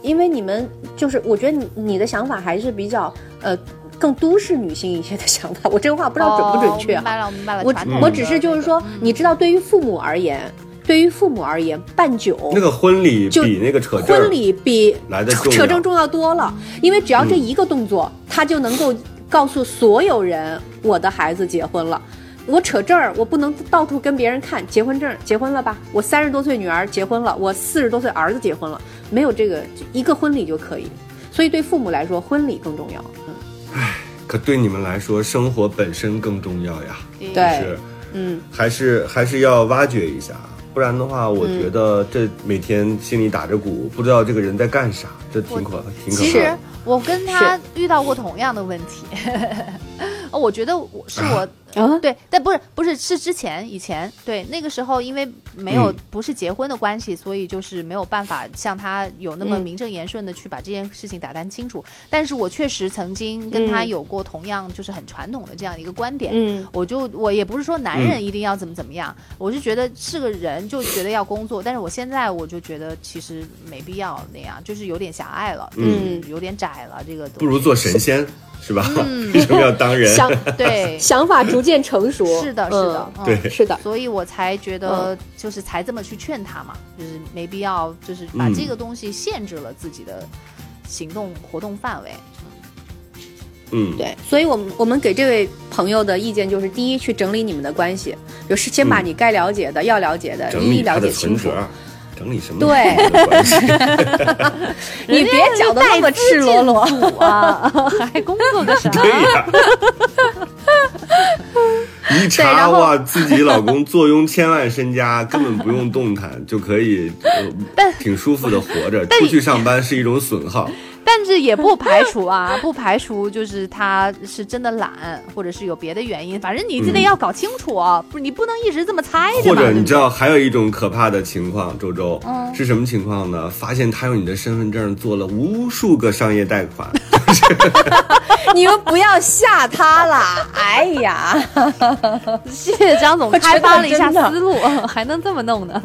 因为你们就是，我觉得你你的想法还是比较呃更都市女性一些的想法。我这个话不知道准不准确啊？哦我明白了，我明白了。我我只是就是说，嗯你知道，对于父母而言，对于父母而言，办酒那个婚礼就比那个扯证婚礼比来的扯证重要多了，因为只要这一个动作，他就能够告诉所有人，我的孩子结婚了。我扯证儿，我不能到处跟别人看结婚证，结婚了吧？我三十多岁女儿结婚了，我四十多岁儿子结婚了，没有这个一个婚礼就可以。所以对父母来说，婚礼更重要。嗯，可对你们来说，生活本身更重要呀。对是，嗯，还是还是要挖掘一下，不然的话，我觉得这每天心里打着鼓，不知道这个人在干啥，这挺可挺可其实。我跟他遇到过同样的问题。哦，我觉得我是我啊，对，但不是不是是之前以前对那个时候，因为没有、嗯。不是结婚的关系，所以就是没有办法像他有那么嗯。名正言顺的去把这件事情打探清楚。但是我确实曾经跟他嗯。有过同样就是很传统的这样一个观点。嗯。我就我也不是说男人一定要怎么怎么样，我是觉得是个人就觉得要工作，但是我现在我就觉得其实没必要那样，就是有点狭隘了，嗯。就是有点窄了，这个不如做神仙是吧？嗯。为什么要当人？想对，想法逐渐成熟。是的，是的，嗯对。是的，所以我才觉嗯。得，就是才这么去劝他嘛，就是没必要，就是把嗯。这个东西限制了自己的行动活动范围。嗯，对，所以我们我们给这位朋友的意见就是：第一，去整理你们的关系，就是先把嗯。你该了解的、要了解的整一一了解清楚。整理什么？对关系你别讲的那么赤裸裸。啊，还工作个啥？对呀。一查哇，自己老公坐拥千万身家，根本不用动弹就可以，呃挺舒服的活着。出去上班是一种损耗，但是也不排除啊，不排除就是他是真的懒，或者是有别的原因，反正你这得要搞清楚啊，不，你不能一直这么猜。或者你知道还有一种可怕的情况，周周嗯是什么情况呢？发现他用你的身份证做了无数个商业贷款，你们不要吓他啦！哎呀，谢谢张总开发了一下思路，还能这么弄呢？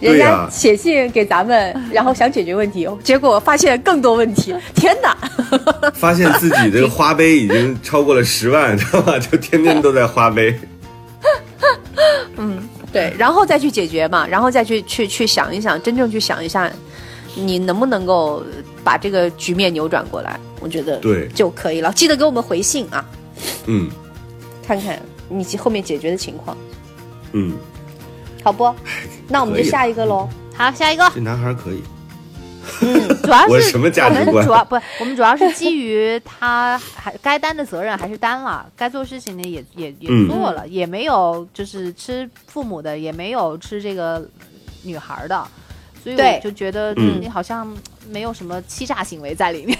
人家写信给咱们，然后想解决问题，结果发现更多问题。天哪！发现自己这个花呗已经超过了十万，知道吧？就天天都在花呗。嗯对，然后再去解决嘛，然后再去去去想一想，真正去想一下，你能不能够把这个局面扭转过来？我觉得对就可以了。记得给我们回信啊，嗯看看你后面解决的情况，嗯，好不？那我们就下一个喽。好，下一个。这男孩可以。主要 是我什么价值观我们主要不，我们主要是基于他还该担的责任还是担了，该做事情的也也也嗯做了，也没有就是吃父母的，也没有吃这个女孩的，所以我就觉得嗯你好像没有什么欺诈行为在里面。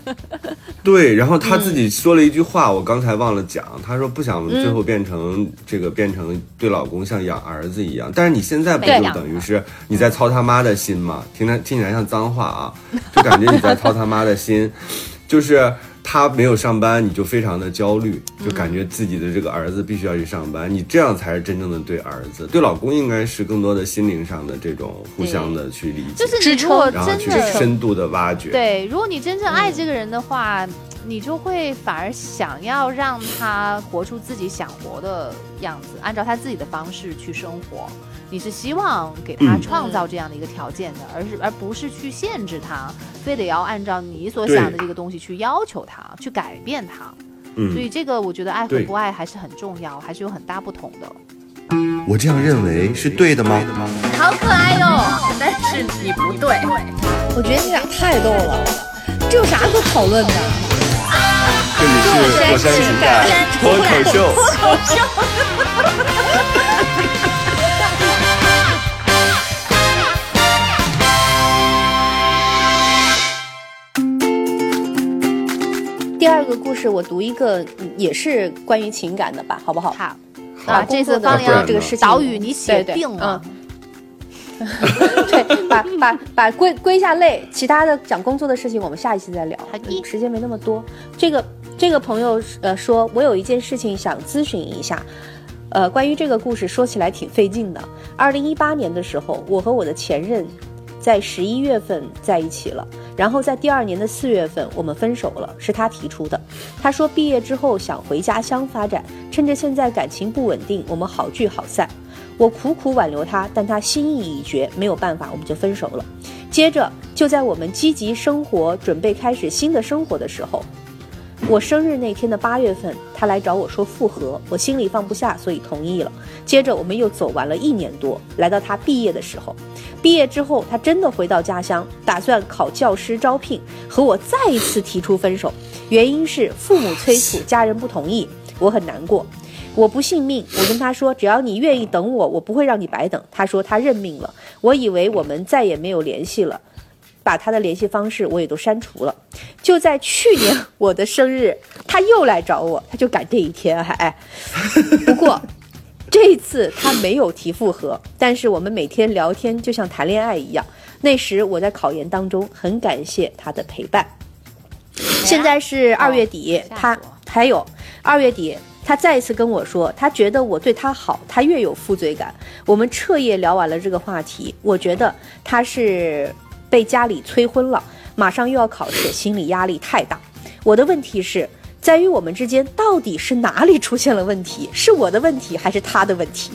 对，然后他自嗯己说了一句话，我刚才忘了讲，他说不想最后变成这个变成对老公像养儿子一样，但是你现在不就等于是你在操他妈的心吗？听他听起来像脏话啊，就感觉你在操他妈的心，就是。他没有上班，你就非常的焦虑，就感觉自己的这个儿子必须要去上班，你这样才是真正的对儿子，对老公应该是更多的心灵上的这种互相的去理解，就是你如果然后去真的深度的挖掘。对，如果你真正爱这个人的话，你就会反而想要让他活出自己想活的样子，按照他自己的方式去生活。你是希望给他嗯创造这样的一个条件的，而是而不是去限制他，非得要按照你所想的这个东西去要求他，去改变他。嗯所以这个我觉得爱和不爱还是很重要，还是有很大不同的。我这样认为是对的吗？好可爱哟、但是你不对。我觉得你俩太逗了，这有啥可讨论的？这里是火山情感脱口秀。第二个故事我读一个，嗯也是关于情感的吧，好不好？好，把啊，这工作的次方玲要不然呢这个事情。岛屿你写定了，嗯。对，把把把归归下类，其他的讲工作的事情我们下一期再聊。时间没那么多。这个这个朋友呃说，我有一件事情想咨询一下，呃，关于这个故事说起来挺费劲的。二零一八年的时候，我和我的前任在十一月份在一起了，然后在第二年的四月份我们分手了，是他提出的。他说毕业之后想回家乡发展，趁着现在感情不稳定，我们好聚好散。我苦苦挽留他，但他心意已决，没有办法，我们就分手了。接着，就在我们积极生活、准备开始新的生活的时候，我生日那天的八月份，他来找我说复合，我心里放不下，所以同意了。接着，我们又走完了一年多，来到他毕业的时候。毕业之后，他真的回到家乡，打算考教师招聘，和我再一次提出分手，原因是父母催促，家人不同意，我很难过。我不信命，我跟他说，只要你愿意等我，我不会让你白等。他说他认命了，我以为我们再也没有联系了，把他的联系方式我也都删除了。就在去年 我的生日，他又来找我，他就赶这一天，还哎。不过这一次他没有提复合，但是我们每天聊天就像谈恋爱一样。那时我在考研当中，很感谢他的陪伴。现在是二月底，他还有二月底，他再一次跟我说，他觉得我对他好，他越有负罪感。我们彻夜聊完了这个话题，我觉得他是被家里催婚了，马上又要考试，心理压力太大。我的问题是。在于我们之间到底是哪里出现了问题？是我的问题还是他的问题？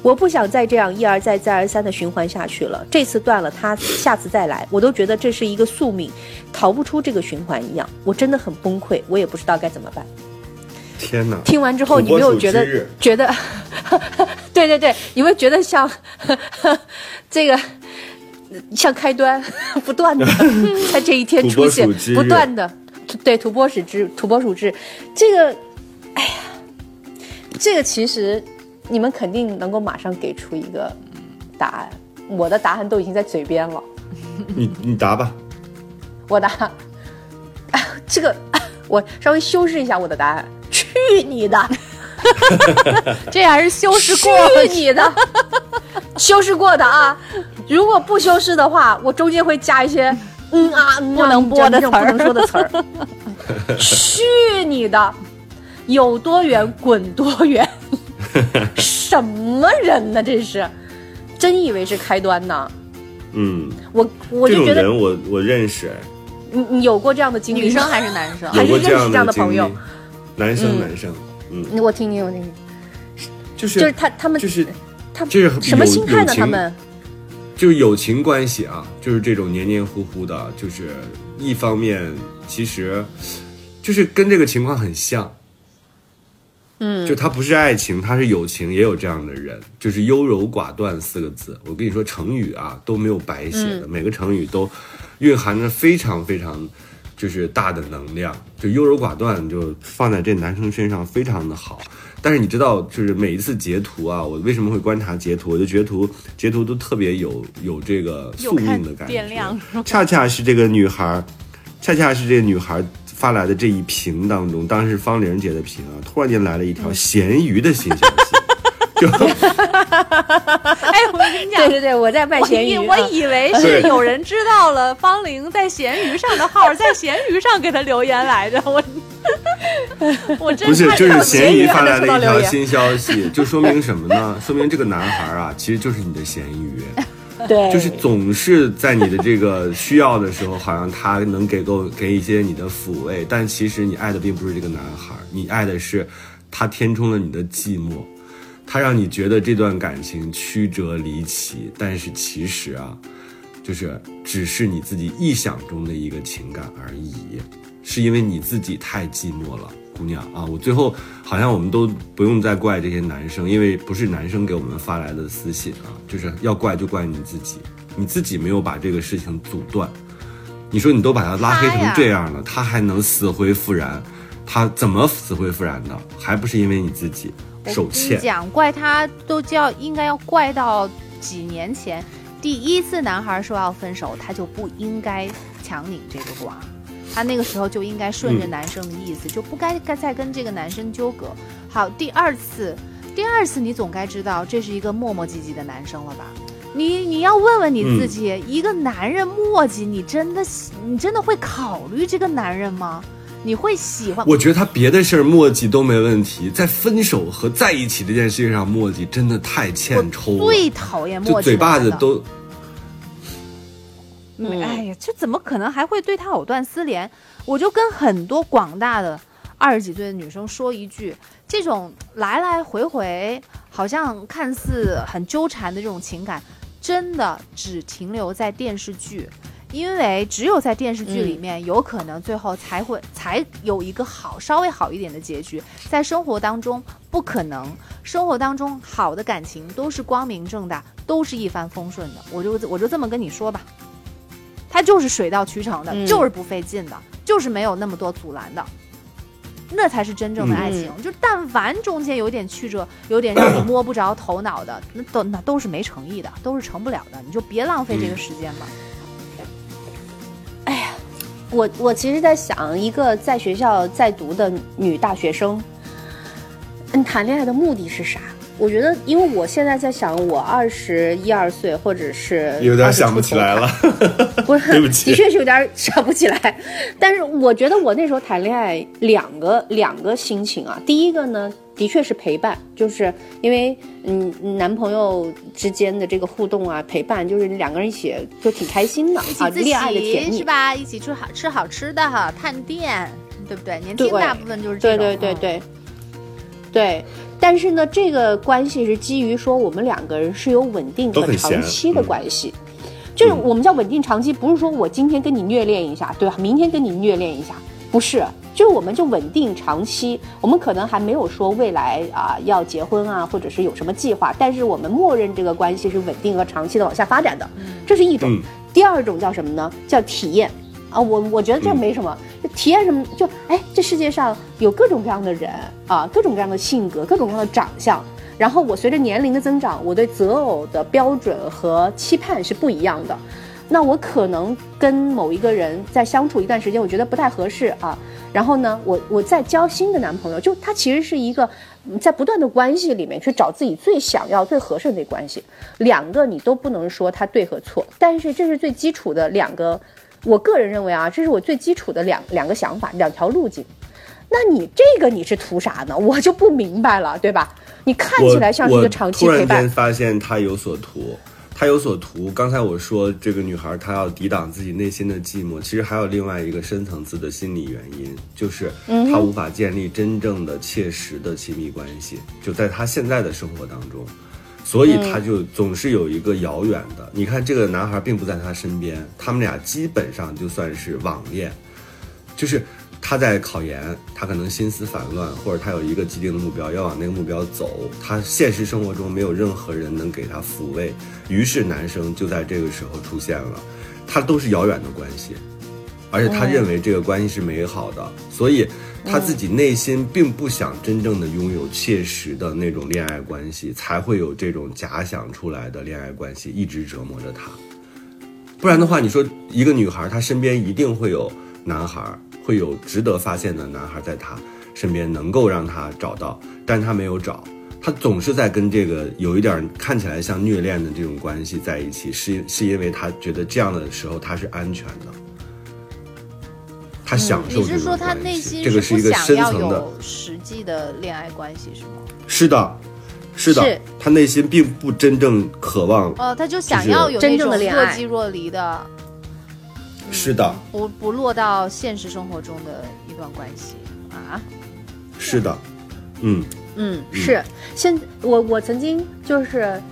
我不想再这样一而再再而三的循环下去了。这次断了，他下次再来，我都觉得这是一个宿命，逃不出这个循环一样。我真的很崩溃，我也不知道该怎么办。天哪！听完之后，你没有觉得觉得，对对对，有没有觉得像 这个像开端，不断的 在这一天出现不断的对土拨鼠之土拨鼠之这个，哎呀，这个其实你们肯定能够马上给出一个答案。我的答案都已经在嘴边了，你你答吧。我答这个我稍微修饰一下我的答案。去你的！这还是修饰去过你的！修饰过的啊，如果不修饰的话，我中间会加一些 嗯啊嗯啊不能播的这种词儿不能说的词儿。去你的！有多远滚多远！什么人呢？这是，真以为是开端呢？嗯，我我就觉得人我我认识，哎你你有过这样的经历？女生还是男生？还是有过这样认识这样的经朋友历。男生嗯男生，嗯，你我听听，我听听，就是就是他他们就是他就是什么心态呢？他们就是友情关系啊，就是这种黏黏糊糊的，就是一方面其实就是跟这个情况很像，嗯，就他不是爱情，他是友情，也有这样的人，就是优柔寡断四个字。我跟你说，成语啊都没有白写的，每个成语都蕴含着非常非常就是大的能量。就优柔寡断，就放在这男生身上非常的好。但是你知道，就是每一次截图啊，我为什么会观察截图？我就截图截图都特别有有这个宿命的感觉。变量，恰恰是这个女孩，恰恰是这个女孩发来的这一屏当中，当时方玲姐的屏啊，突然间来了一条咸鱼的新消息，就哎，我跟你讲对。对对，我在卖我咸鱼我以为是对有人知道了方玲在咸鱼上的号，在咸鱼上给他留言来着，我 我真不是看就是到咸鱼发来了一条新消息，就说明什么呢？说明这个男孩啊，其实就是你的咸鱼。对，就是总是在你的这个需要的时候，好像他能给够给一些你的抚慰，但其实你爱的并不是这个男孩，你爱的是他填充了你的寂寞，他让你觉得这段感情曲折离奇，但是其实啊，就是只是你自己臆想中的一个情感而已，是因为你自己太寂寞了。姑娘啊，我最后好像我们都不用再怪这些男生，因为不是男生给我们发来的私信啊，就是要怪就怪你自己，你自己没有把这个事情阻断。你说你都把他拉黑成这样了，他还能死灰复燃？他怎么死灰复燃的？还不是因为你自己手我跟你欠？讲，怪他都叫应该要怪到几年前，第一次男孩说要分手，他就不应该抢你这个瓜，他那个时候就应该顺着嗯男生的意思，就不该该再跟这个男生纠葛。好，第二次，第二次你总该知道这是一个磨磨唧唧的男生了吧？你你要问问你自己，一个男人磨叽，你真的喜你真的会考虑这个男人吗？你会喜欢？我觉得他别的事儿磨叽都没问题，在分手和在一起这件事情上磨叽，真的太欠抽了。最讨厌磨叽嘴巴子都嗯，哎呀，这怎么可能还会对他藕断丝连？我就跟很多广大的二十几岁的女生说一句：这种来来回回，好像看似很纠缠的这种情感，真的只停留在电视剧。因为只有在电视剧里面，有可能最后才会才有一个好稍微好一点的结局，在生活当中不可能。生活当中好的感情都是光明正大，都是一帆风顺的。我就我就这么跟你说吧，它就是水到渠成的，嗯就是不费劲的，就是没有那么多阻拦的。那才是真正的爱情，就但凡中间有点曲折，有点让你摸不着头脑的，那都那都是没诚意的，都是成不了的，你就别浪费这个时间了。我我其实，在想一个在学校在读的女大学生，嗯，谈恋爱的目的是啥？我觉得，因为我现在在想，我二十一二岁，或者是有点想不起来了。不是，对不起的确是有点想不起来。但是我觉得我那时候谈恋爱两个两个心情啊，第一个呢，的确是陪伴，就是因为嗯男朋友之间的这个互动啊，陪伴，就是两个人一起就挺开心的啊，一起自恋爱的甜蜜是。吧？一起吃好吃好吃的哈，探店，对不对？年轻大部分就是这对种。对对对对，对。但是呢，这个关系是基于说我们两个人是有稳定和长期的嗯关系，就是我们叫稳定长期，不是说我今天跟你虐恋一下，对吧？明天跟你虐恋一下，不是，就是我们就稳定长期。我们可能还没有说未来啊要结婚啊，或者是有什么计划，但是我们默认这个关系是稳定和长期的往下发展的，这是一种。嗯第二种叫什么呢？叫体验啊，我我觉得这没什么，就体验什么？就哎，这世界上有各种各样的人啊，各种各样的性格，各种各样的长相。然后我随着年龄的增长，我对择偶的标准和期盼是不一样的。那我可能跟某一个人在相处一段时间，我觉得不太合适啊。然后呢，我我在交新的男朋友，就他其实是一个嗯在不断的关系里面去找自己最想要、最合适的那关系。两个你都不能说他对和错，但是这是最基础的两个。我个人认为啊，这是我最基础的两两个想法，两条路径。那你这个你是图啥呢？我就不明白了，对吧？你看起来像是一个长期陪伴突然间，发现他有所图，他有所图。刚才我说这个女孩她要抵挡自己内心的寂寞，其实还有另外一个深层次的心理原因，就是嗯她无法建立真正的切实的亲密关系，就在她现在的生活当中。所以她就总是有一个遥远的。你看，这个男孩并不在她身边，他们俩基本上就算是网恋，就是他在考研，他可能心思烦乱，或者他有一个既定的目标要往那个目标走，他现实生活中没有任何人能给他抚慰，于是男生就在这个时候出现了，他都是遥远的关系，而且他认为这个关系是美好的，所以他自己内心并不想真正的拥有切实的那种恋爱关系，才会有这种假想出来的恋爱关系一直折磨着他。不然的话，你说一个女孩，她身边一定会有男孩，会有值得发现的男孩在她身边，能够让她找到，但是她没有找，她总是在跟这个有一点看起来像虐恋的这种关系在一起，是是因为她觉得这样的时候她是安全的，她享受你是说。他内心这个是一个不想要深层的，有实际的恋爱关系是吗？是的，是的，是她内心并不真正渴望，哦，他就想要有那种正的恋爱若即若离的，是的，不不落到现实生活中的一段关系啊。是的，嗯嗯，是。现我我曾经就是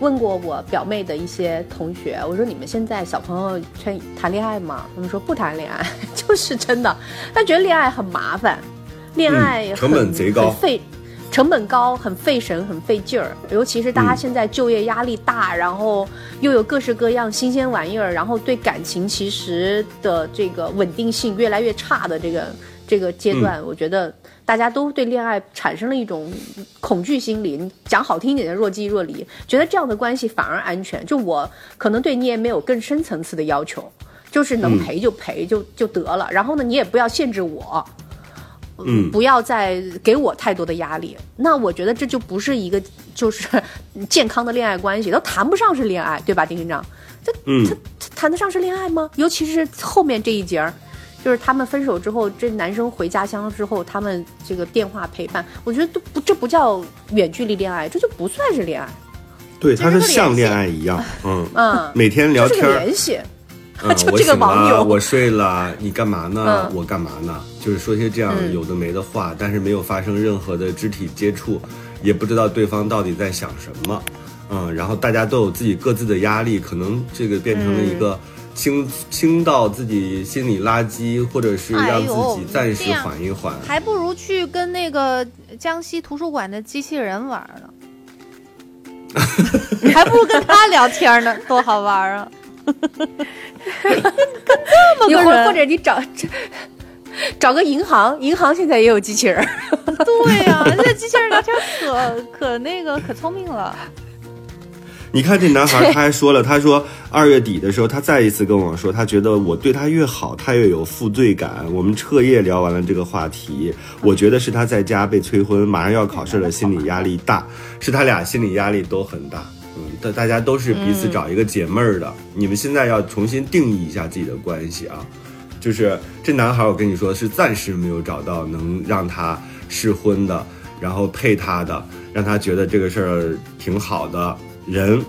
问过我表妹的一些同学，我说你们现在小朋友圈谈恋爱吗？他们说不谈恋爱，就是真的，他觉得恋爱很麻烦，恋爱很、成本贼高很费。成本高，很费神，很费劲儿。尤其是大家嗯现在就业压力大，然后又有各式各样新鲜玩意儿，然后对感情其实的这个稳定性越来越差的这个这个阶段，我觉得大家都对恋爱产生了一种恐惧心理。你讲好听一点的若即若离，觉得这样的关系反而安全。就我可能对你也没有更深层次的要求，就是能陪就陪就就得了。然后呢，你也不要限制我。嗯不要再给我太多的压力。那我觉得这就不是一个就是健康的恋爱关系，都谈不上是恋爱，对吧，丁院长？嗯，谈得上是恋爱吗？尤其是后面这一节儿，就是他们分手之后，这男生回家乡之后，他们这个电话陪伴，我觉得都不，这不叫远距离恋爱，这就不算是恋爱，对，他是像恋爱一样，嗯嗯每天聊天联系。嗯，就这个网友我睡了，你干嘛呢？嗯我干嘛呢？就是说些这样嗯有的没的话，但是没有发生任何的肢体接触，也不知道对方到底在想什么。嗯，然后大家都有自己各自的压力，可能这个变成了一个倾倾到自己心里垃圾，或者是让自己暂时缓一缓。还不如去跟那个江西图书馆的机器人玩儿呢，还不如跟他聊天呢，多好玩啊！跟这么个人或或者你找 找个银行，银行现在也有机器人。对呀、这机器人聊天可可那个可聪明了。你看这男孩，他还说了，他说二月底的时候，他再一次跟我说，他觉得我对他越好，他越有负罪感。我们彻夜聊完了这个话题，我觉得是他在家被催婚，马上要考试了，心理压力大，是他俩心理压力都很大。嗯，大大家都是彼此找一个解闷儿的。你们现在要重新定义一下自己的关系啊，就是这男孩，我跟你说是暂时没有找到能让他适婚的，然后配他的，让他觉得这个事儿挺好的人，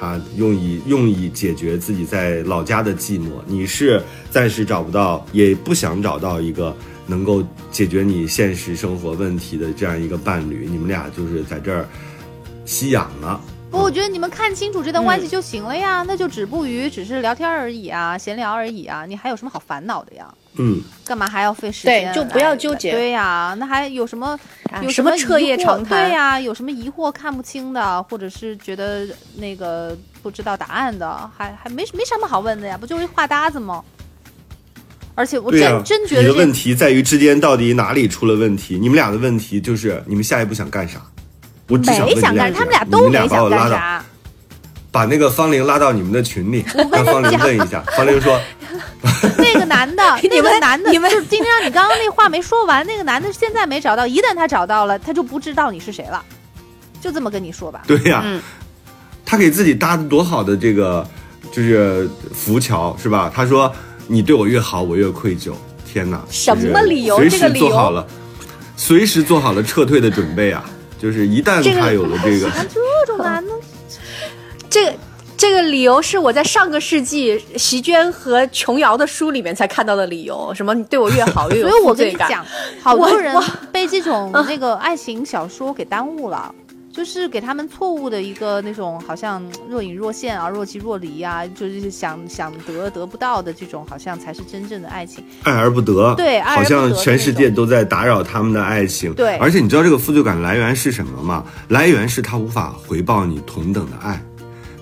啊，用以用以解决自己在老家的寂寞。你是暂时找不到，也不想找到一个能够解决你现实生活问题的这样一个伴侣，你们俩就是在这儿吸氧了。不，我觉得你们看清楚这段关系就行了呀，那就止步于只是聊天而已啊，闲聊而已啊，你还有什么好烦恼的呀？嗯，干嘛还要费时间？对就不要纠结对呀，那还有什么？有什么彻夜疑惑长谈对呀，有什么疑惑看不清的，或者是觉得那个不知道答案的，还还没没什么好问的呀，不就是一话搭子吗？而且我真、真觉得你的问题在于之间到底哪里出了问题？你们俩的问题就是你们下一步想干啥？我只想问你没想干，句他们俩你们俩都没想把我拉到，干啥。把那个方玲拉到你们的群里，让方玲问一下。方玲说，那个男的，你们那个男的，你们就是丁丁让你刚刚那话没说完，那个男的现在没找到，一旦他找到了，他就不知道你是谁了，就这么跟你说吧。对呀、嗯他给自己搭的多好的这个就是浮桥是吧？他说你对我越好，我越愧疚。天哪，什么理由随时这个理由做好了，随时做好了撤退的准备啊！就是一旦他有了这个，这种男的，这个这个理由是我在上个世纪席娟和琼瑶的书里面才看到的理由，什么你对我越好越有 所以我。跟你讲，好多人被这种 那个爱情小说给耽误了。就是给他们错误的一个那种，好像若隐若现啊，若即若离啊，就是想想得得不到的这种，好像才是真正的爱情。爱而不得，对爱而不得好像全世界都在打扰他们的爱情。对而且你知道这个负罪感来源是什么吗？来源是他无法回报你同等的爱，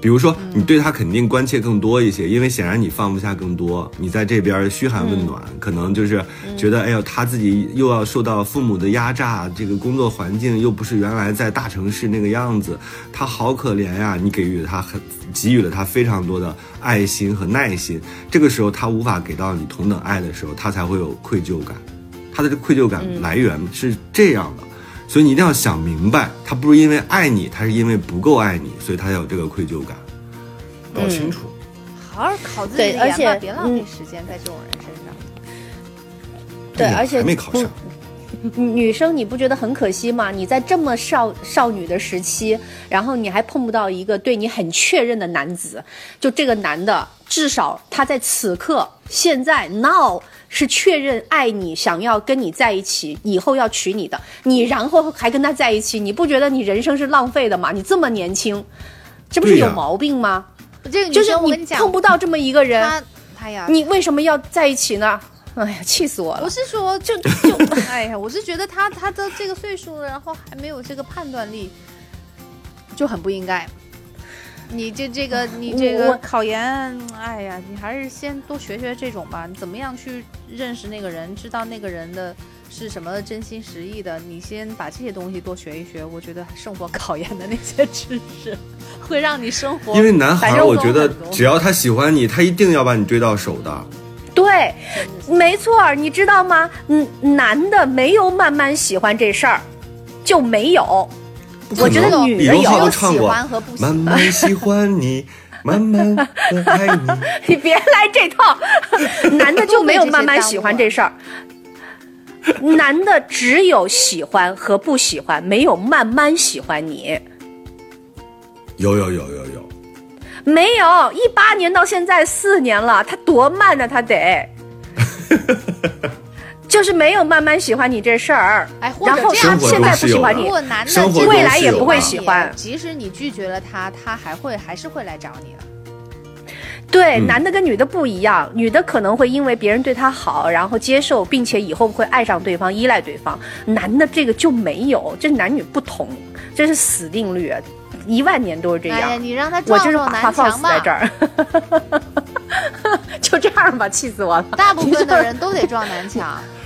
比如说，你对他肯定关切更多一些，因为显然你放不下更多，你在这边嘘寒问暖，可能就是觉得，哎呦，他自己又要受到父母的压榨，这个工作环境又不是原来在大城市那个样子，他好可怜呀！你给予了他很，给予了他非常多的爱心和耐心，这个时候他无法给到你同等爱的时候，他才会有愧疚感，他的这愧疚感来源是这样的。所以你一定要想明白，他不是因为爱你，他是因为不够爱你，所以他有这个愧疚感，搞清楚。好好考自己的研吧，而且别浪费嗯时间在这种人身上。对，而且还没考上，女生你不觉得很可惜吗？你在这么少少女的时期，然后你还碰不到一个对你很确认的男子，就这个男的，至少他在此刻现在 now 是确认爱你，想要跟你在一起，以后要娶你的，你然后还跟他在一起，你不觉得你人生是浪费的吗？你这么年轻，这不是有毛病吗？这个女就是你生我讲，碰不到这么一个人，她，哎呀，你为什么要在一起呢？哎呀，气死我了！我是说，就 就，哎呀，我是觉得他他的这个岁数了，然后还没有这个判断力，就很不应该。你这这个你这我个考研，哎呀，你还是先多学学这种吧。你怎么样去认识那个人，知道那个人的是什么真心实意的？你先把这些东西多学一学，我觉得胜过考研的那些知识，会让你生活。因为男孩儿，反正我觉得只要他喜欢你，他一定要把你追到手的。对，没错儿，你知道吗？嗯，男的没有慢慢喜欢这事儿，就没有。我觉得女的李荣浩有都，唱过喜欢和不喜慢欢慢喜欢你，慢慢的爱你。你别来这套，男的就没有慢慢喜欢这事儿。男的只有喜欢和不喜欢，没有慢慢喜欢你。有有有有有，没有，一八年到现在四年了，他多慢呢？他得，就是没有慢慢喜欢你这事儿。哎，或者然后他现在不喜欢你如，果男的未来也不会喜欢即使你拒绝了他，他还会还是会来找你的。对，嗯男的跟女的不一样，女的可能会因为别人对她好，然后接受，并且以后会爱上对方、依赖对方。男的这个就没有，这男女不同，这是死定律，一万年都是这哎呀，样。你让他我就是撞撞南把话放墙吧。死在这儿，就这样吧，气死我了。大部分的人都得撞南墙。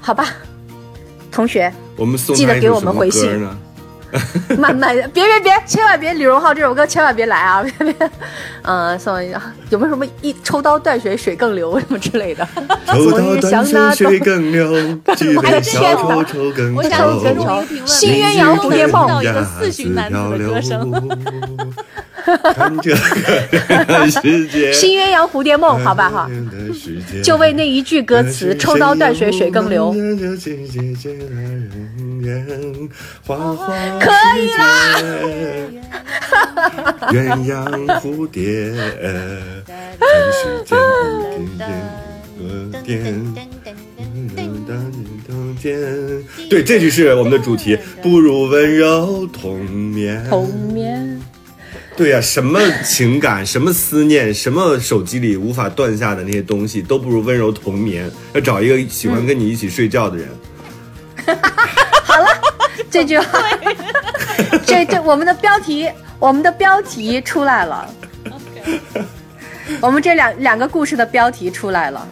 好吧，同学，我们送记得给我们回信？慢慢的，别别别，千万别李荣浩这首歌千万别来啊！别别，嗯、送一下有没有什么一抽刀断水水更流什么之类的？抽刀断水水更流，举杯哎呀消愁愁更我愁。想起中一个评论，新鸳鸯蝴蝶梦到一个四旬男子的歌声。看这个世界，新鸳鸯蝴蝶梦，好吧哈，就为那一句歌词“抽刀断水水更流”。可以啦。鸳鸯蝴蝶。对，这就是我们的主题，不如温柔同眠。童眠，对呀、什么情感、什么思念、什么手机里无法断下的那些东西，都不如温柔同眠。要找一个喜欢跟你一起睡觉的人。好了这句话，这这我们的标题，我们的标题出来了。我们这两两个故事的标题出来了，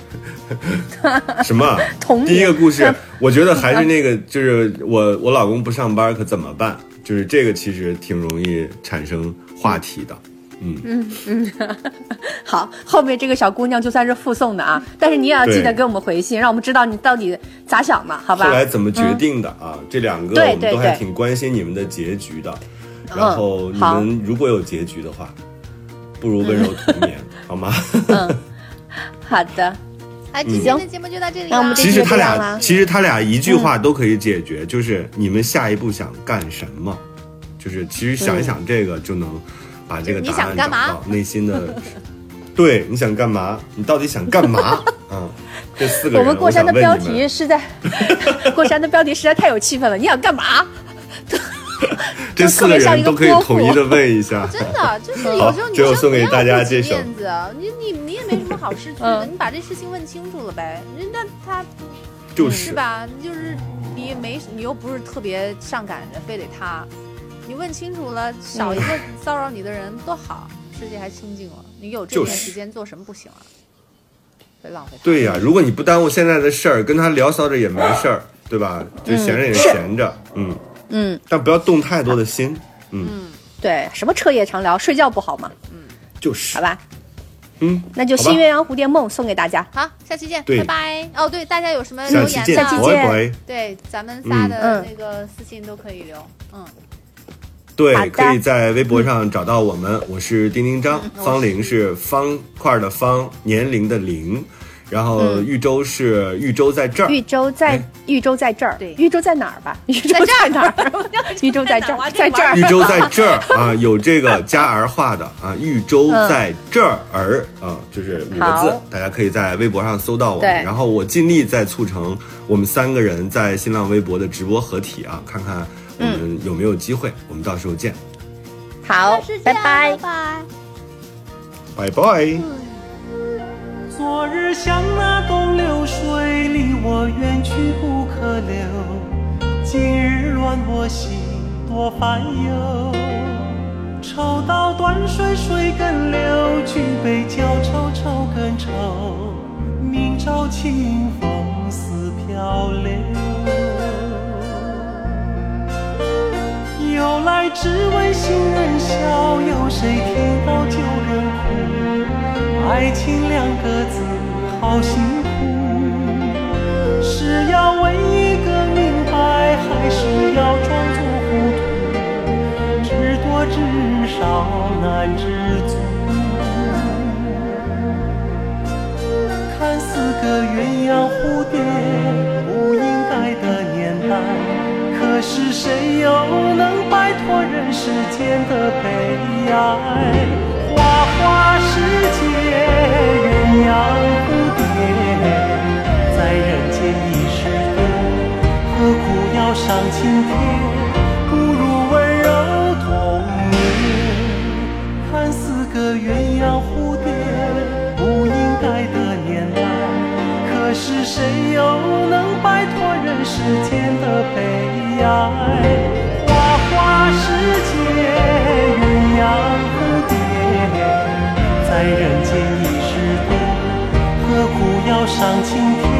什么？童年第一个故事，我觉得还是那个，就是我我老公不上班，可怎么办？就是这个其实挺容易产生话题的。嗯嗯嗯 好，后面这个小姑娘就算是附送的啊，但是你也要记得给我们回信，让我们知道你到底咋想的，好吧后？来怎么决定的啊？这两个我们都还挺关心你们的结局的。嗯然后你们如果有结局的话，不如温柔同眠，好吗？嗯 好的，哎，今天的节目就到这里了。那我们其实他俩，其实他俩一句话都可以解决，就是你们下一步想干什么，就是其实想一想这个就能把这个你答案找想干嘛到 内心的。对，你想干嘛？你到底想干嘛？嗯，这四个人，我们过山的标题是在，过山的标题实在太有气氛了。你想干嘛？这四个人都可以统一的问一下。真的，就是有时候女最后送给生不要顾及大家这首面子，你你你也没什么好失去的，嗯你把这事情问清楚了呗。人家他就是是吧？就是你也没，你又不是特别上赶着，非得他，你问清楚了，少一个骚扰你的人多好，世界还清静了。你有这就是点时间做什么不行啊？别浪费。对呀、如果你不耽误现在的事儿，跟他聊骚着也没事儿，对吧？就闲着也闲着，嗯嗯，但不要动太多的心，嗯对，什么彻夜长聊，睡觉不好嘛，就是好，吧？嗯，那就《新鸳鸯蝴蝶梦》送给大家。好，下期见，拜拜。哦，对，大家有什么留言呢？下期见。对，咱们仨的嗯那个私信都可以留。嗯，对，可以在微博上找到我们，我是丁丁张，嗯方玲是方块的方，年龄的龄，然后豫州是豫州在这儿，豫州在哎豫州在这儿，对豫州在哪儿吧？豫州在哪儿？豫州在这儿，在这儿豫。州在这儿啊，有这个加儿化的啊，豫州在这儿啊，就是五个字，大家可以在微博上搜到我们。然后我尽力在促成我们三个人在新浪微博的直播合体啊，看看我们有没有机会，我们到时候见，好，拜拜。拜。拜拜。昨日像那东流水，离我远去不可留。今日乱我心，多烦忧。抽刀断水，水更流；举杯浇愁，愁更愁。明朝清风似飘流。由来只为新人笑，有谁听到旧人哭？爱情两个字好辛苦，是要问一个明白，还是要装作糊涂？知多知少难知足。看似个鸳鸯蝴蝶，是谁又能摆脱人世间的悲哀？花花世界，鸳鸯蝴蝶，在人间已是多，何苦要上青天？不如温柔童年。看似个鸳鸯蝴蝶，不应该的年代。可是谁又能摆脱人世间的悲哀？花花世界，鸳鸯蝴蝶，在人间已是多，何苦要上青天？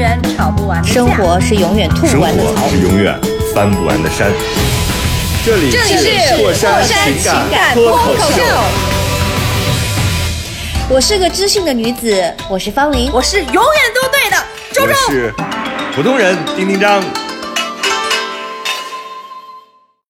是永远吵不完的生活是永远吐不完的草。是永远翻不完的山。这里这里是过山情情感脱脱口秀，我是个知性的女子，我是方玲。我是永远都对的周周。我是普通人丁丁张。